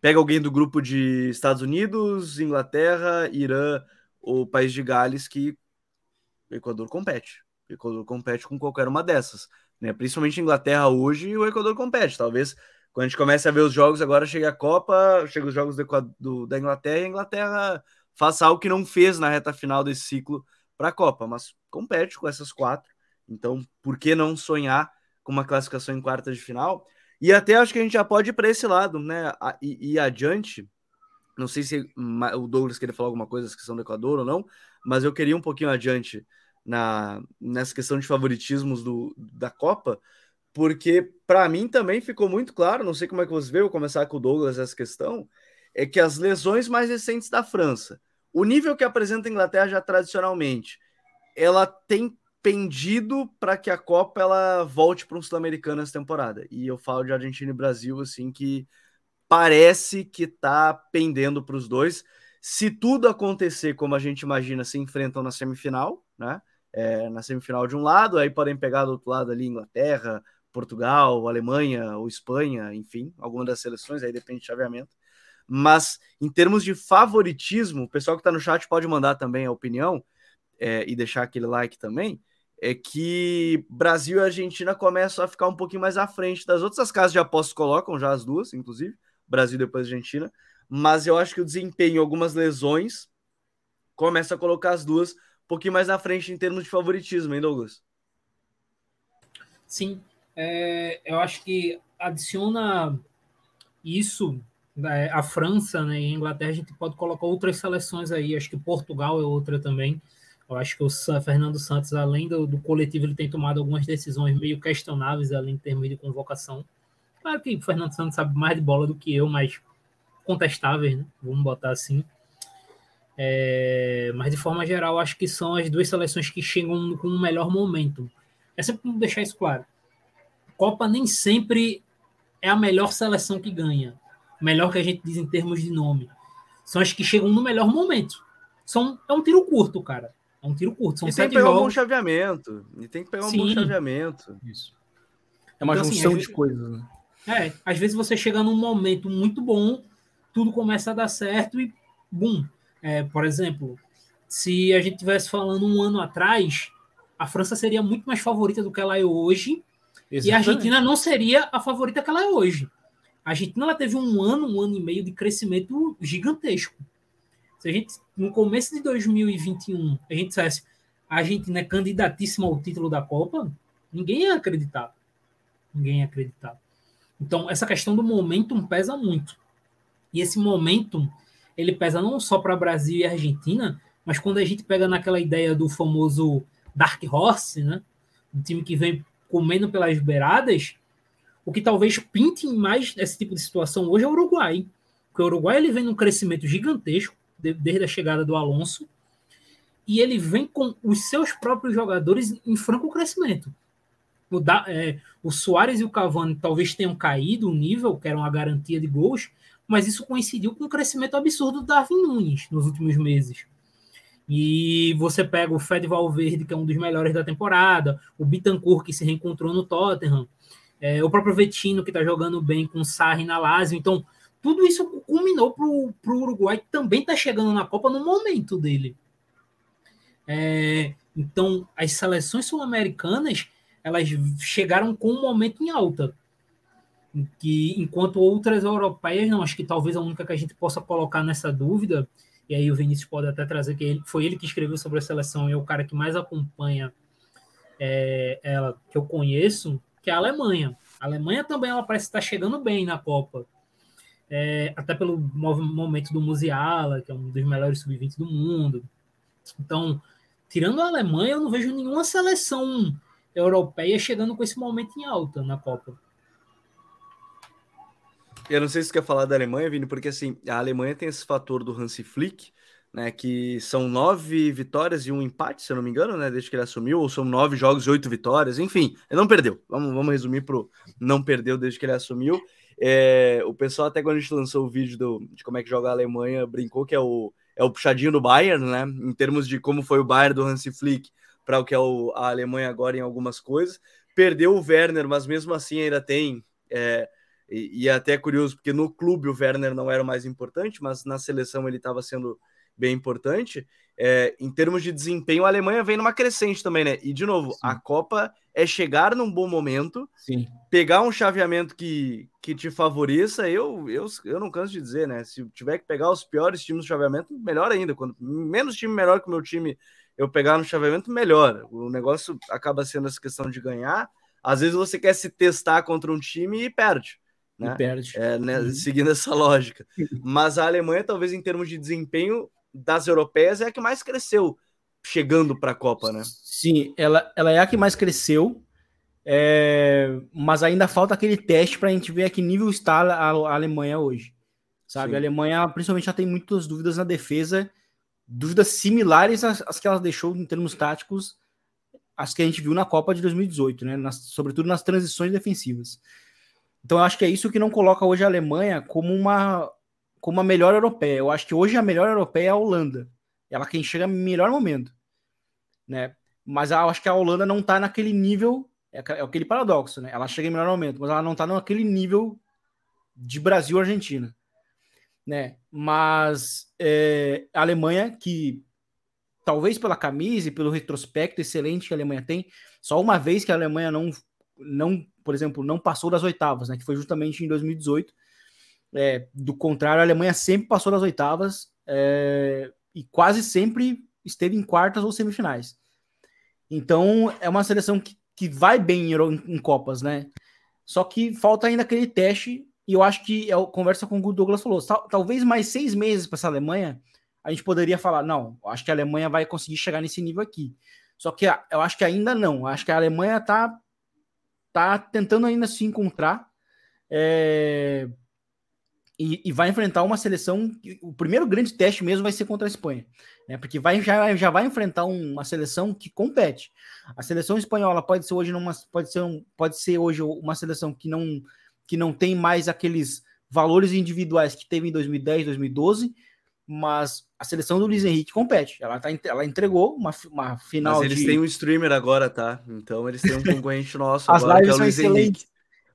Pega alguém do grupo de Estados Unidos, Inglaterra, Irã ou País de Gales que o Equador compete o Equador compete com qualquer uma dessas. Né? Principalmente Inglaterra hoje, o Equador compete. Talvez quando a gente comece a ver os jogos, agora chega a Copa, chega os jogos do, do, da Inglaterra e a Inglaterra faça algo que não fez na reta final desse ciclo para a Copa, mas compete com essas quatro. Então, por que não sonhar com uma classificação em quartas de final? E até acho que a gente já pode ir para esse lado, né? E, e adiante. Não sei se o Douglas queria falar alguma coisa da questão do Equador ou não, mas eu queria um pouquinho adiante na, nessa questão de favoritismos do, da Copa, porque para mim também ficou muito claro, não sei como é que você vê, vou começar com o Douglas essa questão, é que as lesões mais recentes da França, o nível que apresenta a Inglaterra já tradicionalmente, ela tem pendido para que a Copa ela volte para um sul-americano essa temporada. E eu falo de Argentina e Brasil assim que parece que está pendendo para os dois. Se tudo acontecer como a gente imagina, se enfrentam na semifinal, né? É, na semifinal de um lado, aí podem pegar do outro lado ali Inglaterra, Portugal, Alemanha ou Espanha, enfim, alguma das seleções, aí depende de chaveamento. Mas em termos de favoritismo, o pessoal que está no chat pode mandar também a opinião é, e deixar aquele like também é que Brasil e Argentina começam a ficar um pouquinho mais à frente das outras. As casas de apostas colocam já as duas, inclusive, Brasil depois Argentina. Mas eu acho que o desempenho, algumas lesões, começa a colocar as duas um pouquinho mais na frente em termos de favoritismo, hein, Douglas? Sim, é, eu acho que adiciona isso né, a França né, e a Inglaterra, a gente pode colocar outras seleções aí, acho que Portugal é outra também, eu acho que o Fernando Santos, além do, do, coletivo, ele tem tomado algumas decisões meio questionáveis além em termos de convocação. Claro que o Fernando Santos sabe mais de bola do que eu, mas contestáveis, né? vamos botar assim. É, mas de forma geral, acho que são as duas seleções que chegam com o melhor momento. É sempre deixar isso claro. Copa nem sempre é a melhor seleção que ganha. Melhor que a gente diz em termos de nome. São as que chegam no melhor momento. São, é um tiro curto, cara. É um tiro curto. São e tem que pegar jogos. um bom chaveamento. E tem que pegar um Sim. bom chaveamento. Isso. É uma então, assim, junção assim, de coisas, né? É, às vezes você chega num momento muito bom, tudo começa a dar certo e bum. É, por exemplo, se a gente tivesse falando um ano atrás, a França seria muito mais favorita do que ela é hoje. Exatamente. E a Argentina não seria a favorita que ela é hoje. A Argentina ela teve um ano, um ano e meio de crescimento gigantesco. Se a gente, no começo de 2021, a gente dissesse a Argentina é candidatíssima ao título da Copa, ninguém ia acreditar. Ninguém ia acreditar. Então, essa questão do momentum pesa muito. E esse momentum, ele pesa não só para Brasil e Argentina, mas quando a gente pega naquela ideia do famoso Dark Horse, né? Do time que vem comendo pelas beiradas, o que talvez pinte mais esse tipo de situação hoje é o Uruguai. Porque o Uruguai ele vem num crescimento gigantesco, desde a chegada do Alonso, e ele vem com os seus próprios jogadores em franco crescimento. O, da, é, o Soares e o Cavani talvez tenham caído o nível, que era uma garantia de gols, mas isso coincidiu com o crescimento absurdo do Darwin Nunes nos últimos meses. E você pega o Fed Valverde, que é um dos melhores da temporada, o Bittencourt, que se reencontrou no Tottenham, é, o próprio Vetino, que está jogando bem com o Sarri na Lazio. Então, tudo isso culminou para o Uruguai, que também está chegando na Copa no momento dele. É, então, as seleções sul-americanas elas chegaram com um momento em alta. Que, enquanto outras europeias, não, acho que talvez a única que a gente possa colocar nessa dúvida, e aí o Vinícius pode até trazer que ele, foi ele que escreveu sobre a seleção e é o cara que mais acompanha é, ela que eu conheço, que é a Alemanha. A Alemanha também ela parece estar chegando bem na Copa é, até pelo momento do Musiala, que é um dos melhores sub-20 do mundo. Então, tirando a Alemanha, eu não vejo nenhuma seleção europeia chegando com esse momento em alta na Copa. Eu não sei se você quer falar da Alemanha, Vini, porque assim, a Alemanha tem esse fator do Hansi Flick, né, que são nove vitórias e um empate, se eu não me engano, né, desde que ele assumiu, ou são nove jogos e oito vitórias, enfim, ele não perdeu. Vamos, vamos resumir pro não perdeu desde que ele assumiu. É, o pessoal, até quando a gente lançou o vídeo do, de como é que joga a Alemanha, brincou que é o, é o puxadinho do Bayern, né? Em termos de como foi o Bayern do Hansi Flick para o que é o, a Alemanha agora em algumas coisas. Perdeu o Werner, mas mesmo assim ainda tem. É, e, e é até curioso, porque no clube o Werner não era o mais importante, mas na seleção ele estava sendo bem importante. É, em termos de desempenho, a Alemanha vem numa crescente também, né? E de novo, Sim. a Copa é chegar num bom momento, Sim. pegar um chaveamento que, que te favoreça. Eu, eu, eu não canso de dizer, né? Se tiver que pegar os piores times do chaveamento, melhor ainda. Quando menos time melhor que o meu time eu pegar no chaveamento, melhor. O negócio acaba sendo essa questão de ganhar. Às vezes você quer se testar contra um time e perde. Né? E perde. É, né? Uhum. Seguindo essa [LAUGHS] lógica. Mas a Alemanha, talvez em termos de desempenho, das europeias é a que mais cresceu. chegando para a Copa, né? Sim, ela, ela é a que mais cresceu, é, mas ainda falta aquele teste para a gente ver a que nível está a, a Alemanha hoje. Sabe, Sim. a Alemanha principalmente já tem muitas dúvidas na defesa, dúvidas similares às, às, que ela deixou em termos táticos, as que a gente viu na Copa de 2018, né? Nas, sobretudo nas transições defensivas. Então eu acho que é isso que não coloca hoje a Alemanha como uma como a melhor europeia. Eu acho que hoje a melhor europeia é a Holanda. Ela quem chega no melhor momento, né? Mas eu acho que a Holanda não tá naquele nível, é, é aquele paradoxo, né? Ela chega em melhor momento, mas ela não tá naquele nível de Brasil Argentina, né? Mas é, a Alemanha que talvez pela camisa e pelo retrospecto excelente que a Alemanha tem, só uma vez que a Alemanha não não, por exemplo, não passou das oitavas, né? Que foi justamente em 2018 é, do contrário, a Alemanha sempre passou das oitavas é, e quase sempre esteve em quartas ou semifinais. Então é uma seleção que, que vai bem em, em Copas, né? Só que falta ainda aquele teste, e eu acho que é conversa com o Douglas falou: tal, talvez mais seis meses para essa Alemanha, a gente poderia falar, não, acho que a Alemanha vai conseguir chegar nesse nível aqui. Só que eu acho que ainda não. Acho que a Alemanha tá, tá tentando ainda se encontrar. É, e, e, vai enfrentar uma seleção. O primeiro grande teste mesmo vai ser contra a Espanha, né? Porque vai, já, já vai enfrentar uma seleção que compete. A seleção espanhola pode ser hoje numa, pode ser, um, pode ser hoje uma seleção que não, que não tem mais aqueles valores individuais que teve em 2010, 2012, mas a seleção do Luiz Henrique compete. Ela, tá, ela entregou uma, uma final. Mas eles de... têm um streamer agora, tá? Então eles têm um [LAUGHS] concorrente nosso As agora, que é o Luiz Henrique.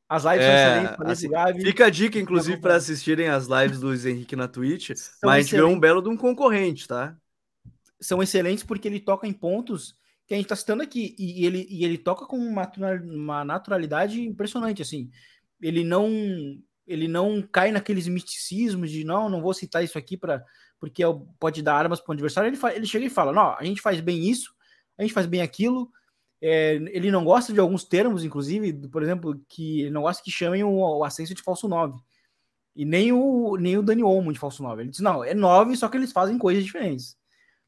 As lives é, são excelentes, assim, Fica a dica, inclusive, para assistirem as lives do Luiz Henrique na Twitch. São mas a gente um belo de um concorrente, tá? São excelentes porque ele toca em pontos que a gente está citando aqui. E ele, e ele toca com uma, uma naturalidade impressionante, assim. Ele não ele não cai naqueles misticismos de não, não vou citar isso aqui para porque pode dar armas para o adversário. Ele, ele chega e fala: não, a gente faz bem isso, a gente faz bem aquilo, é, ele não gosta de alguns termos, inclusive, por exemplo, que ele não gosta que chamem o, o Ascenso de falso 9. E nem o, nem o Dani Olmo de falso 9. Ele diz, não, é 9, só que eles fazem coisas diferentes.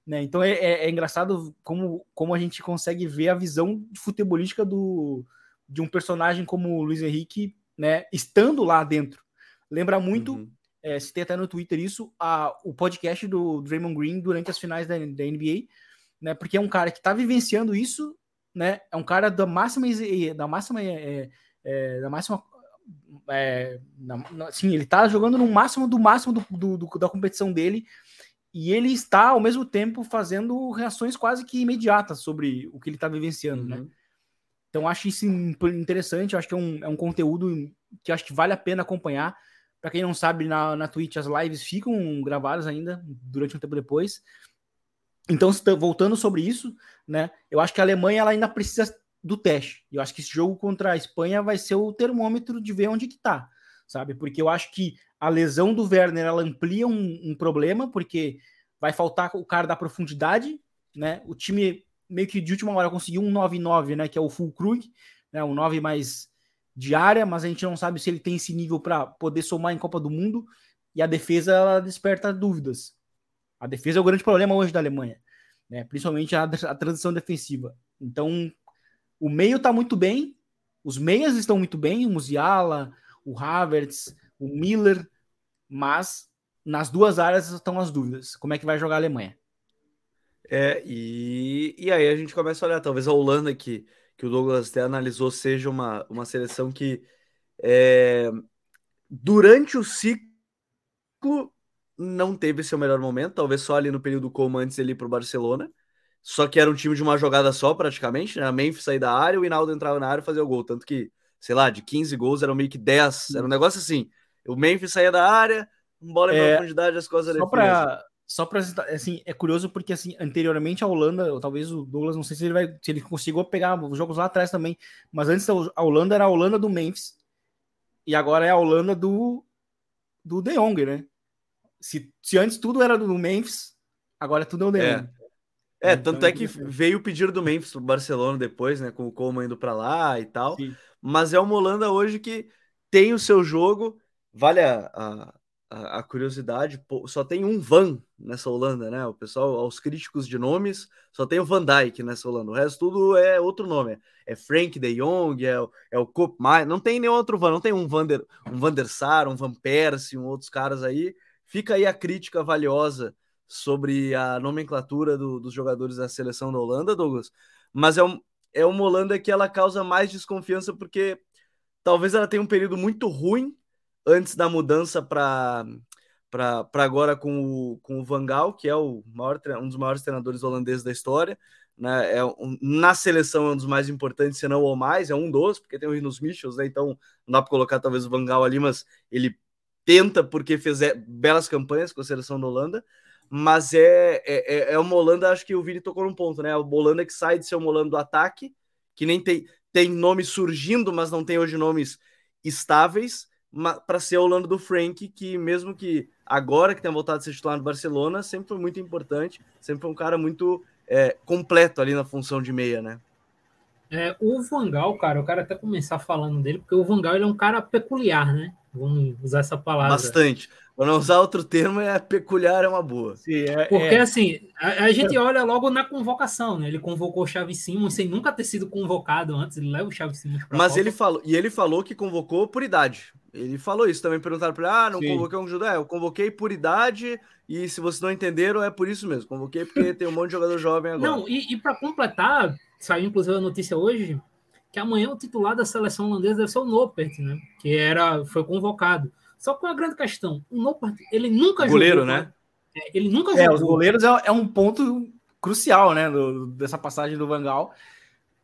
Né? Então é, é, é, engraçado como, como a gente consegue ver a visão futebolística do, de um personagem como o Luiz Henrique, né, estando lá dentro. Lembra muito, uhum. é, citei até no Twitter isso, a, o podcast do Draymond Green durante as finais da, da NBA, né, porque é um cara que está vivenciando isso né? É um cara da máxima da máxima é, é, da máxima é, assim, ele tá jogando no máximo do máximo do, do, do, da competição dele e ele está ao mesmo tempo fazendo reações quase que imediatas sobre o que ele está vivenciando, né? uhum. né? Então acho isso interessante, acho que é um, é um conteúdo que acho que vale a pena acompanhar. Para quem não sabe, na, na Twitch as lives ficam gravadas ainda durante um tempo depois. Então, voltando sobre isso, né? Eu acho que a Alemanha ela ainda precisa do teste. Eu acho que esse jogo contra a Espanha vai ser o termômetro de ver onde que tá, sabe? Porque eu acho que a lesão do Werner ela amplia um, um problema, porque vai faltar o cara da profundidade, né? O time meio que de última hora conseguiu um 9-9, né? Que é o Full Krug, né? Um 9 mais de área, mas a gente não sabe se ele tem esse nível para poder somar em Copa do Mundo. E a defesa ela desperta dúvidas. A defesa é o grande problema hoje da Alemanha, né? principalmente a, a transição defensiva. Então, o meio está muito bem, os meias estão muito bem, o Musiala, o Havertz, o Miller, mas nas duas áreas estão as dúvidas. Como é que vai jogar a Alemanha? É, e, e aí a gente começa a olhar, talvez a Holanda, que, que o Douglas até analisou, seja uma, uma seleção que é, durante o ciclo não teve seu melhor momento, talvez só ali no período como antes ele para o Barcelona. Só que era um time de uma jogada só, praticamente, né? A Memphis sair da área, o Hinaldo entrava na área e fazia o gol. Tanto que, sei lá, de 15 gols eram meio que 10. Era um negócio assim. O Memphis saía da área, bola em é, profundidade, as coisas Só para só para assim, é curioso porque assim, anteriormente a Holanda, ou talvez o Douglas, não sei se ele vai, se ele conseguiu pegar os jogos lá atrás também, mas antes a Holanda era a Holanda do Memphis e agora é a Holanda do do De Jong, né? Se, se antes tudo era do Memphis, agora tudo é o Neymar. É, é então, tanto é que veio o pedido do Memphis pro Barcelona depois, né? Com o Coleman indo para lá e tal. Sim. Mas é uma Holanda hoje que tem o seu jogo. Vale a, a, a, curiosidade, só tem um Van nessa Holanda, né? O pessoal, aos críticos de nomes, só tem o Van Dijk nessa Holanda. O resto tudo é outro nome. É Frank de Jong, é, é o Koop Mai. Não tem nenhum outro Van, não tem um Van der, um Van der Sar, um Van Persie, um outros caras aí. Fica aí a crítica valiosa sobre a nomenclatura do, dos jogadores da seleção da Holanda, Douglas. Mas é, um, é uma Holanda que ela causa mais desconfiança porque talvez ela tenha um período muito ruim antes da mudança para agora com o, com o Van Gaal, que é o maior, um dos maiores treinadores holandeses da história. Né? É um, na seleção é um dos mais importantes, se não o mais, é um dos, porque tem o Rinos Michels, né? então não dá para colocar talvez o Van Gaal ali, mas ele tenta porque fez é, belas campanhas com a seleção da Holanda, mas é, é, é, é uma Holanda, acho que o Vini tocou num ponto, né? A Holanda que sai de ser uma Holanda do ataque, que nem tem, tem nomes surgindo, mas não tem hoje nomes estáveis, para ser o Holanda do Frank, que mesmo que agora que tem voltado a ser titular no Barcelona, sempre foi muito importante, sempre foi um cara muito é, completo ali na função de meia, né? É, o Vangal, cara, eu quero até começar falando dele, porque o Vangal ele é um cara peculiar, né? Vamos usar essa palavra. Bastante. Para não usar outro termo, é peculiar, é uma boa. Sim, é, Porque, é... assim, a, a, gente olha logo na convocação, né? Ele convocou o Chaves Simons sem nunca ter sido convocado antes, ele leva o Chaves Simons para Mas Copa. ele falou, e ele falou que convocou por idade. Ele falou isso também, perguntaram para ele, ah, não Sim. convoquei um judeu. É, eu convoquei por idade, e se vocês não entenderam, é por isso mesmo. Convoquei porque tem um monte de jogador jovem agora. Não, e, e para completar, saiu inclusive a notícia hoje, que amanhã o titular da seleção holandesa deve ser o Nopert, né? Que era, foi convocado. Só que a grande questão, o Noppert, ele nunca Goleiro, jogou. né? É, ele nunca é, jogou. Os goleiros é, é, um ponto crucial, né? Do, dessa passagem do Vangal.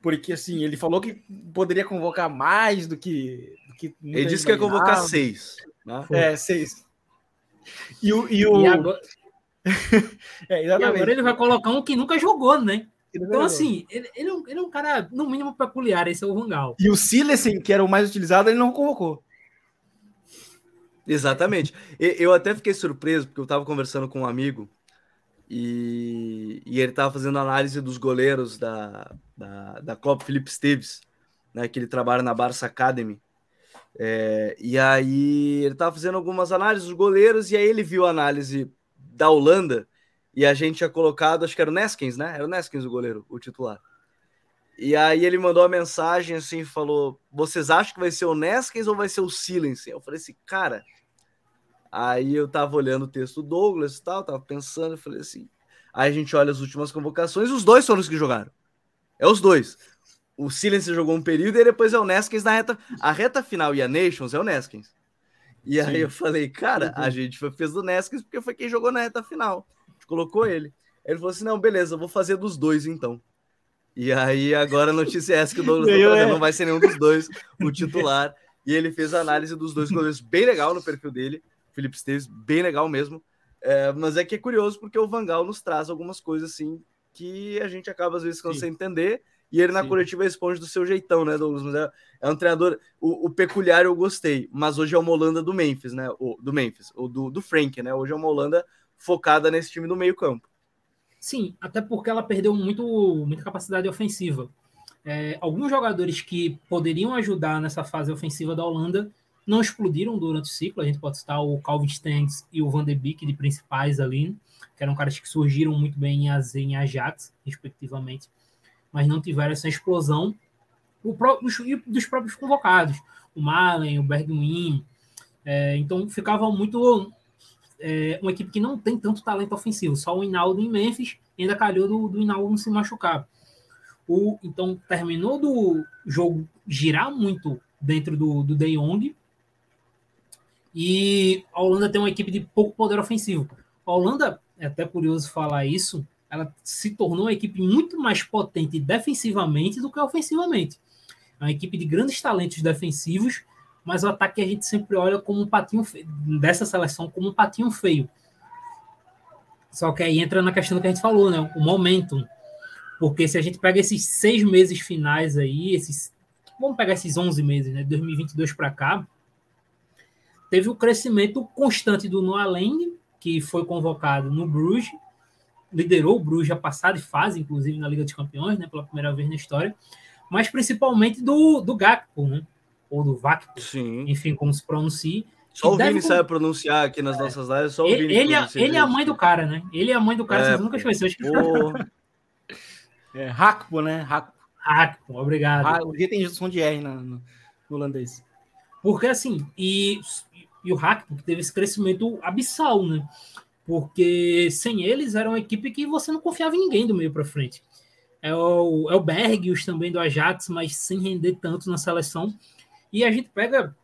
Porque, assim, ele falou que poderia convocar mais do que. Que ele disse que ia convocar seis. Né? É, seis. E o. E, o... E agora... [LAUGHS] é, e agora ele vai colocar um que nunca jogou, né? Então, assim, ele, ele, é um, ele, é um, cara, no mínimo, peculiar. Esse é o Vangal. E o Silesen, que era o mais utilizado, ele não convocou. Exatamente. Eu até fiquei surpreso, porque eu estava conversando com um amigo e, e ele estava fazendo análise dos goleiros da, da, da Copa Felipe Esteves, né, que ele trabalha na Barça Academy. É, e aí ele estava fazendo algumas análises dos goleiros e aí ele viu a análise da Holanda e a gente tinha colocado, acho que era o Neskins, né? Era o Neskins o goleiro, o titular. E aí ele mandou uma mensagem assim, falou: "Vocês acham que vai ser o Neskins ou vai ser o Silence?" Eu falei assim: "Cara, Aí eu tava olhando o texto do Douglas e tal, tava pensando, falei assim. Aí a gente olha as últimas convocações, os dois foram os que jogaram. É os dois. O Silence jogou um período e depois é o Neskins na reta. A reta final e a Nations é o Neskins. E aí Sim. eu falei, cara, a gente fez do Neskins porque foi quem jogou na reta final. A gente colocou ele. Ele falou assim: não, beleza, vou fazer dos dois então. E aí agora a notícia é essa que o Douglas tá fazendo, não vai ser nenhum dos dois o titular. E ele fez a análise dos dois goleiros bem legal no perfil dele. Felipe Esteves, bem legal mesmo. É, mas é que é curioso porque o Vangal nos traz algumas coisas assim que a gente acaba às vezes sem entender. E ele na Sim. coletiva responde do seu jeitão, né, Douglas? Mas é, é um treinador. O, o, peculiar eu gostei, mas hoje é uma Holanda do Memphis, né? O, do Memphis, o do, do Frank, né? Hoje é uma Holanda focada nesse time do meio-campo. Sim, até porque ela perdeu muito, muita capacidade ofensiva. É, alguns jogadores que poderiam ajudar nessa fase ofensiva da Holanda não explodiram durante o ciclo. A gente pode citar o Calvin Stengs e o Van de Beek de principais ali, que eram caras que surgiram muito bem em AZ e em Ajax, respectivamente, mas não tiveram essa explosão o dos, dos próprios convocados, o Malen, o Bergwijn. É, então ficava muito é, uma equipe que não tem tanto talento ofensivo, só o Hinaldo em Memphis, ainda calhou do, do Hinaldo não se machucar. O, então terminou do jogo girar muito dentro do, do De Jong, e a Holanda tem uma equipe de pouco poder ofensivo. A Holanda, é até curioso falar isso, ela se tornou uma equipe muito mais potente defensivamente do que ofensivamente. É uma equipe de grandes talentos defensivos, mas o ataque a gente sempre olha como um patinho feio, dessa seleção como um patinho feio. Só que aí entra na questão que a gente falou, né? O momentum. Porque se a gente pega esses seis meses finais aí, esses. Vamos pegar esses 11 meses, né? 2022 para cá, teve o crescimento constante do Noah Lang, que foi convocado no Bruges, liderou o Bruges a passada fase, inclusive na Liga dos Campeões, né, pela primeira vez na história, mas principalmente do, do Gakpo, né, ou do Vakpo, enfim, como se pronuncia, Só o Vini sabe pronunciar aqui nas é. nossas lives, só o Vini. Ele, é, ele é a mãe do cara, né? Ele é a mãe do cara, é, vocês nunca conheceram. [LAUGHS] É, Hakpo, né? Hakpo. Hakpo, obrigado. O dia tem som de R no, no holandês. Porque assim, e, e o Hakpo teve esse crescimento abissal, né? Porque sem eles era uma equipe que você não confiava em ninguém do meio para frente. É o, é o Bergius também do Ajax, mas sem render tanto na seleção. E a gente pega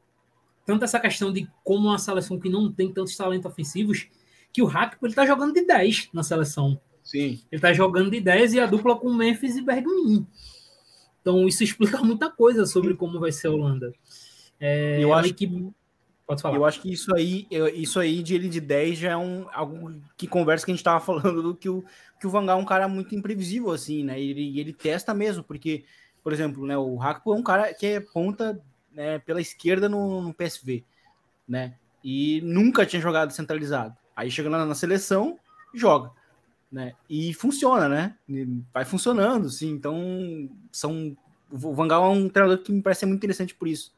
tanto essa questão de como uma seleção que não tem tantos talentos ofensivos, que o Hakpo ele tá jogando de 10 na seleção. Sim. Ele tá jogando de 10 e a dupla com Memphis e Bergmin. Então isso explica muita coisa sobre como vai ser a Holanda. É, eu acho que Pode falar. Eu acho que isso aí, isso aí de ele de 10 já é um algo que conversa que a gente tava falando do que o que o Vangal é um cara muito imprevisível assim, né? Ele ele testa mesmo, porque por exemplo, né, o Hakpo é um cara que é ponta né, pela esquerda no, no PSV, né? E nunca tinha jogado centralizado. Aí chega na, seleção, joga né? E funciona, né? Vai funcionando, sim. Então, são o Van Gaal é um treinador que me parece muito interessante por isso.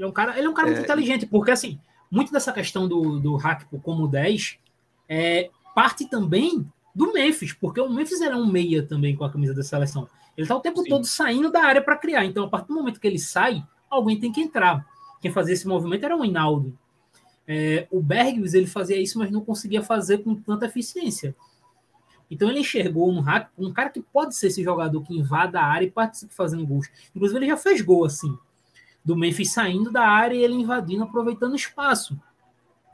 Ele é um cara, ele é um cara é... muito inteligente, porque assim, muito dessa questão do, do Hackpo como 10 é parte também do Memphis, porque o Memphis era um meia também com a camisa da seleção. Ele tá o tempo sim. todo saindo da área para criar. Então, a partir do momento que ele sai, alguém tem que entrar. Quem fazia esse movimento era o Hinaldo. É, o Bergius ele fazia isso, mas não conseguia fazer com tanta eficiência. Então ele enxergou um hack, um cara que pode ser esse jogador que invada a área e participe fazendo gols. Inclusive ele já fez gol assim, do Memphis saindo da área e ele invadindo, aproveitando espaço.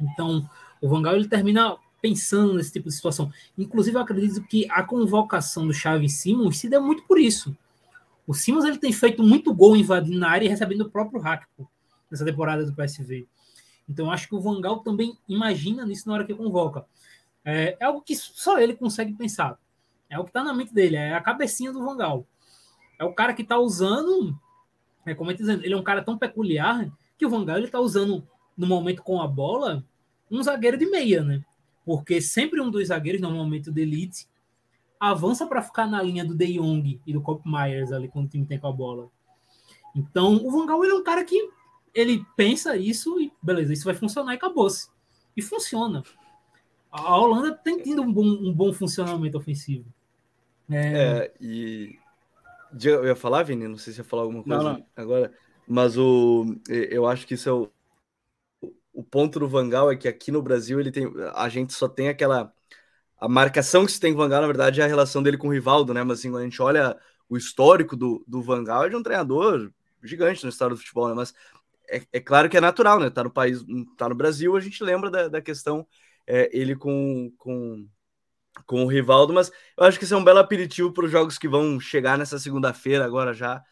Então o Van Gaal ele termina pensando nesse tipo de situação. Inclusive eu acredito que a convocação do Xavi Simons se deu muito por isso. O Simons ele tem feito muito gol invadindo na área e recebendo o próprio hack nessa temporada do PSV. Então acho que o Van Gaal também imagina nisso na hora que convoca. É, é algo que só ele consegue pensar. É o que está na mente dele, é a cabecinha do Vangal. É o cara que está usando, é, como eu dizendo, ele é um cara tão peculiar que o Vangal está usando no momento com a bola um zagueiro de meia, né? Porque sempre um dos zagueiros, no momento de elite, avança para ficar na linha do De Jong e do Cop Myers ali quando o time tem com a bola. Então, o Vangal ele é um cara que ele pensa isso e beleza, isso vai funcionar e acabou-se. E funciona a Holanda tem tido um bom, um bom funcionamento ofensivo. É... é, e. Eu ia falar, Vini? Não sei se ia falar alguma coisa não, não. agora, mas o, eu acho que isso é o, o ponto do Vangal é que aqui no Brasil ele tem, a gente só tem aquela a marcação que se tem com o Vangal, na verdade, é a relação dele com o Rivaldo, né? Mas assim, quando a gente olha o histórico do, do Vangal, é de um treinador gigante no estado do futebol, né? Mas é, é, claro que é natural, né? Tá no país, tá no Brasil, a gente lembra da, da questão é, ele com, com, com o Rivaldo, mas eu acho que isso é um belo aperitivo para os jogos que vão chegar nessa segunda-feira agora já.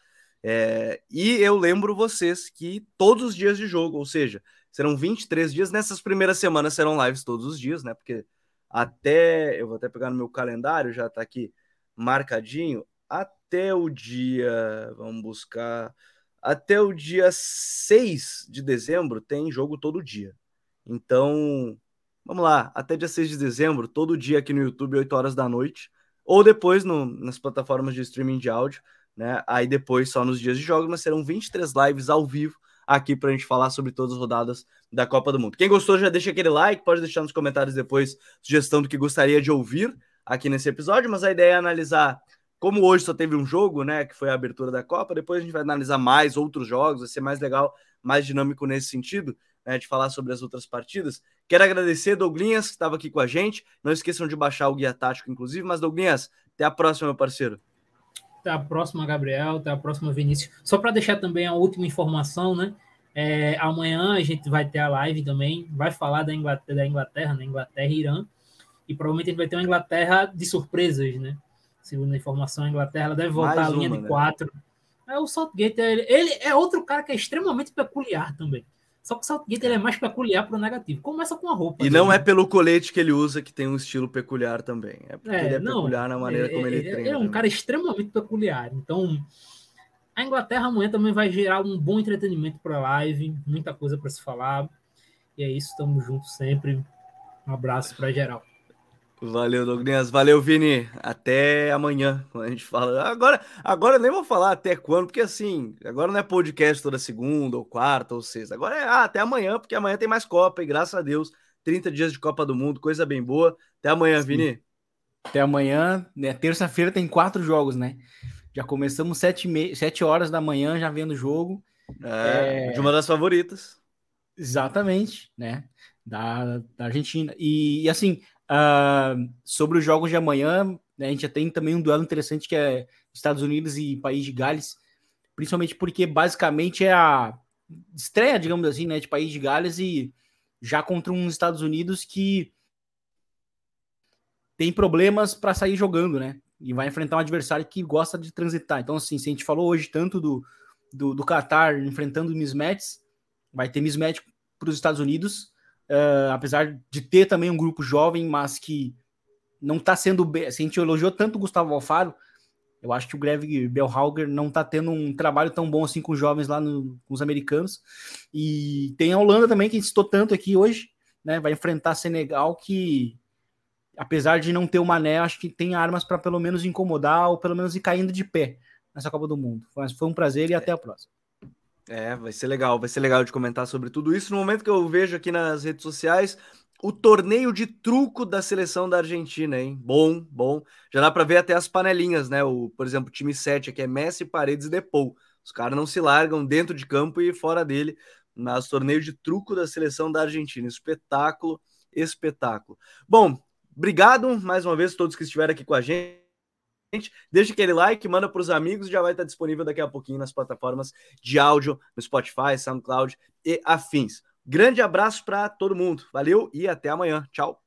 É, e eu lembro vocês que todos os dias de jogo, ou seja, serão 23 dias, nessas primeiras semanas serão lives todos os dias, né? Porque até, eu vou até pegar no meu calendário, já está aqui marcadinho, até o dia, vamos buscar, até o dia 6 de dezembro tem jogo todo dia. Então, Vamos lá, até dia 6 de dezembro, todo dia aqui no YouTube, 8 horas da noite, ou depois no, nas plataformas de streaming de áudio, né? Aí depois só nos dias de jogos, mas serão 23 lives ao vivo aqui para a gente falar sobre todas as rodadas da Copa do Mundo. Quem gostou, já deixa aquele like, pode deixar nos comentários depois sugestão do que gostaria de ouvir aqui nesse episódio, mas a ideia é analisar como hoje só teve um jogo, né, que foi a abertura da Copa, depois a gente vai analisar mais outros jogos, vai ser mais legal, mais dinâmico nesse sentido né, de falar sobre as outras partidas. Quero agradecer Douglinhas, que estava aqui com a gente. Não esqueçam de baixar o guia tático, inclusive. Mas, Douglinhas, até a próxima, meu parceiro. Até a próxima, Gabriel. Até a próxima, Vinícius. Só para deixar também a última informação, né? É, amanhã a gente vai ter a live também. Vai falar da Inglaterra, da Inglaterra, né? Inglaterra e Irã. E provavelmente a gente vai ter uma Inglaterra de surpresas, né? Segundo a informação, a Inglaterra ela deve voltar Mais à linha uma, de né? quatro. É, o Southgate, ele, ele é outro cara que é extremamente peculiar também. Só que o Southgate ele é mais peculiar para o negativo. Começa com a roupa. E não é pelo colete que ele usa que tem um estilo peculiar também. É porque é, ele é não, peculiar na maneira é, como ele, ele treina. Ele é um cara extremamente peculiar. Então, a Inglaterra amanhã também vai gerar um bom entretenimento para a live. Muita coisa para se falar. E é isso. Estamos juntos sempre. Um abraço para geral. Valeu, Douglas. Valeu, Vini. Até amanhã, quando a gente fala. Agora, agora eu nem vou falar até quando, porque assim, agora não é podcast toda segunda, ou quarta, ou sexta. Agora é ah, até amanhã, porque amanhã tem mais Copa, e graças a Deus, 30 dias de Copa do Mundo, coisa bem boa. Até amanhã, Sim. Vini. Até amanhã, né? Terça-feira tem quatro jogos, né? Já começamos sete, me... sete horas da manhã já vendo o jogo. É, é... De uma das favoritas. Exatamente, né? Da, da Argentina. E, e assim, Uh, sobre os jogos de amanhã, né, a gente já tem também um duelo interessante que é Estados Unidos e País de Gales, principalmente porque basicamente é a estreia, digamos assim, né, de País de Gales e já contra uns Estados Unidos que tem problemas para sair jogando, né? E vai enfrentar um adversário que gosta de transitar. Então, assim, se a gente falou hoje tanto do, do, do Qatar enfrentando mismatches, vai ter mismatch para os Estados Unidos uh, apesar de ter também um grupo jovem, mas que não está sendo bem. Se a gente elogiou tanto o Gustavo Alfaro, eu acho que o Greg Bellhauger não está tendo um trabalho tão bom assim com os jovens lá no, com os americanos. E tem a Holanda também, que a gente citou tanto aqui hoje, né? Vai enfrentar Senegal, que apesar de não ter o Mané, acho que tem armas para pelo menos incomodar ou pelo menos ir caindo de pé nessa Copa do Mundo. Mas foi um prazer e até a próxima. É, vai ser legal, vai ser legal de comentar sobre tudo isso. No momento que eu vejo aqui nas redes sociais, o torneio de truco da seleção da Argentina, hein? Bom, bom. Já dá para ver até as panelinhas, né? O, por exemplo, o time 7 aqui é Messi, Paredes e Depou. Os caras não se largam dentro de campo e fora dele, mas torneio de truco da seleção da Argentina. Espetáculo, espetáculo. Bom, obrigado mais uma vez a todos que estiveram aqui com a gente deixa aquele like, manda para os amigos, já vai estar disponível daqui a pouquinho nas plataformas de áudio, no Spotify, SoundCloud e afins. Grande abraço para todo mundo. Valeu e até amanhã. Tchau.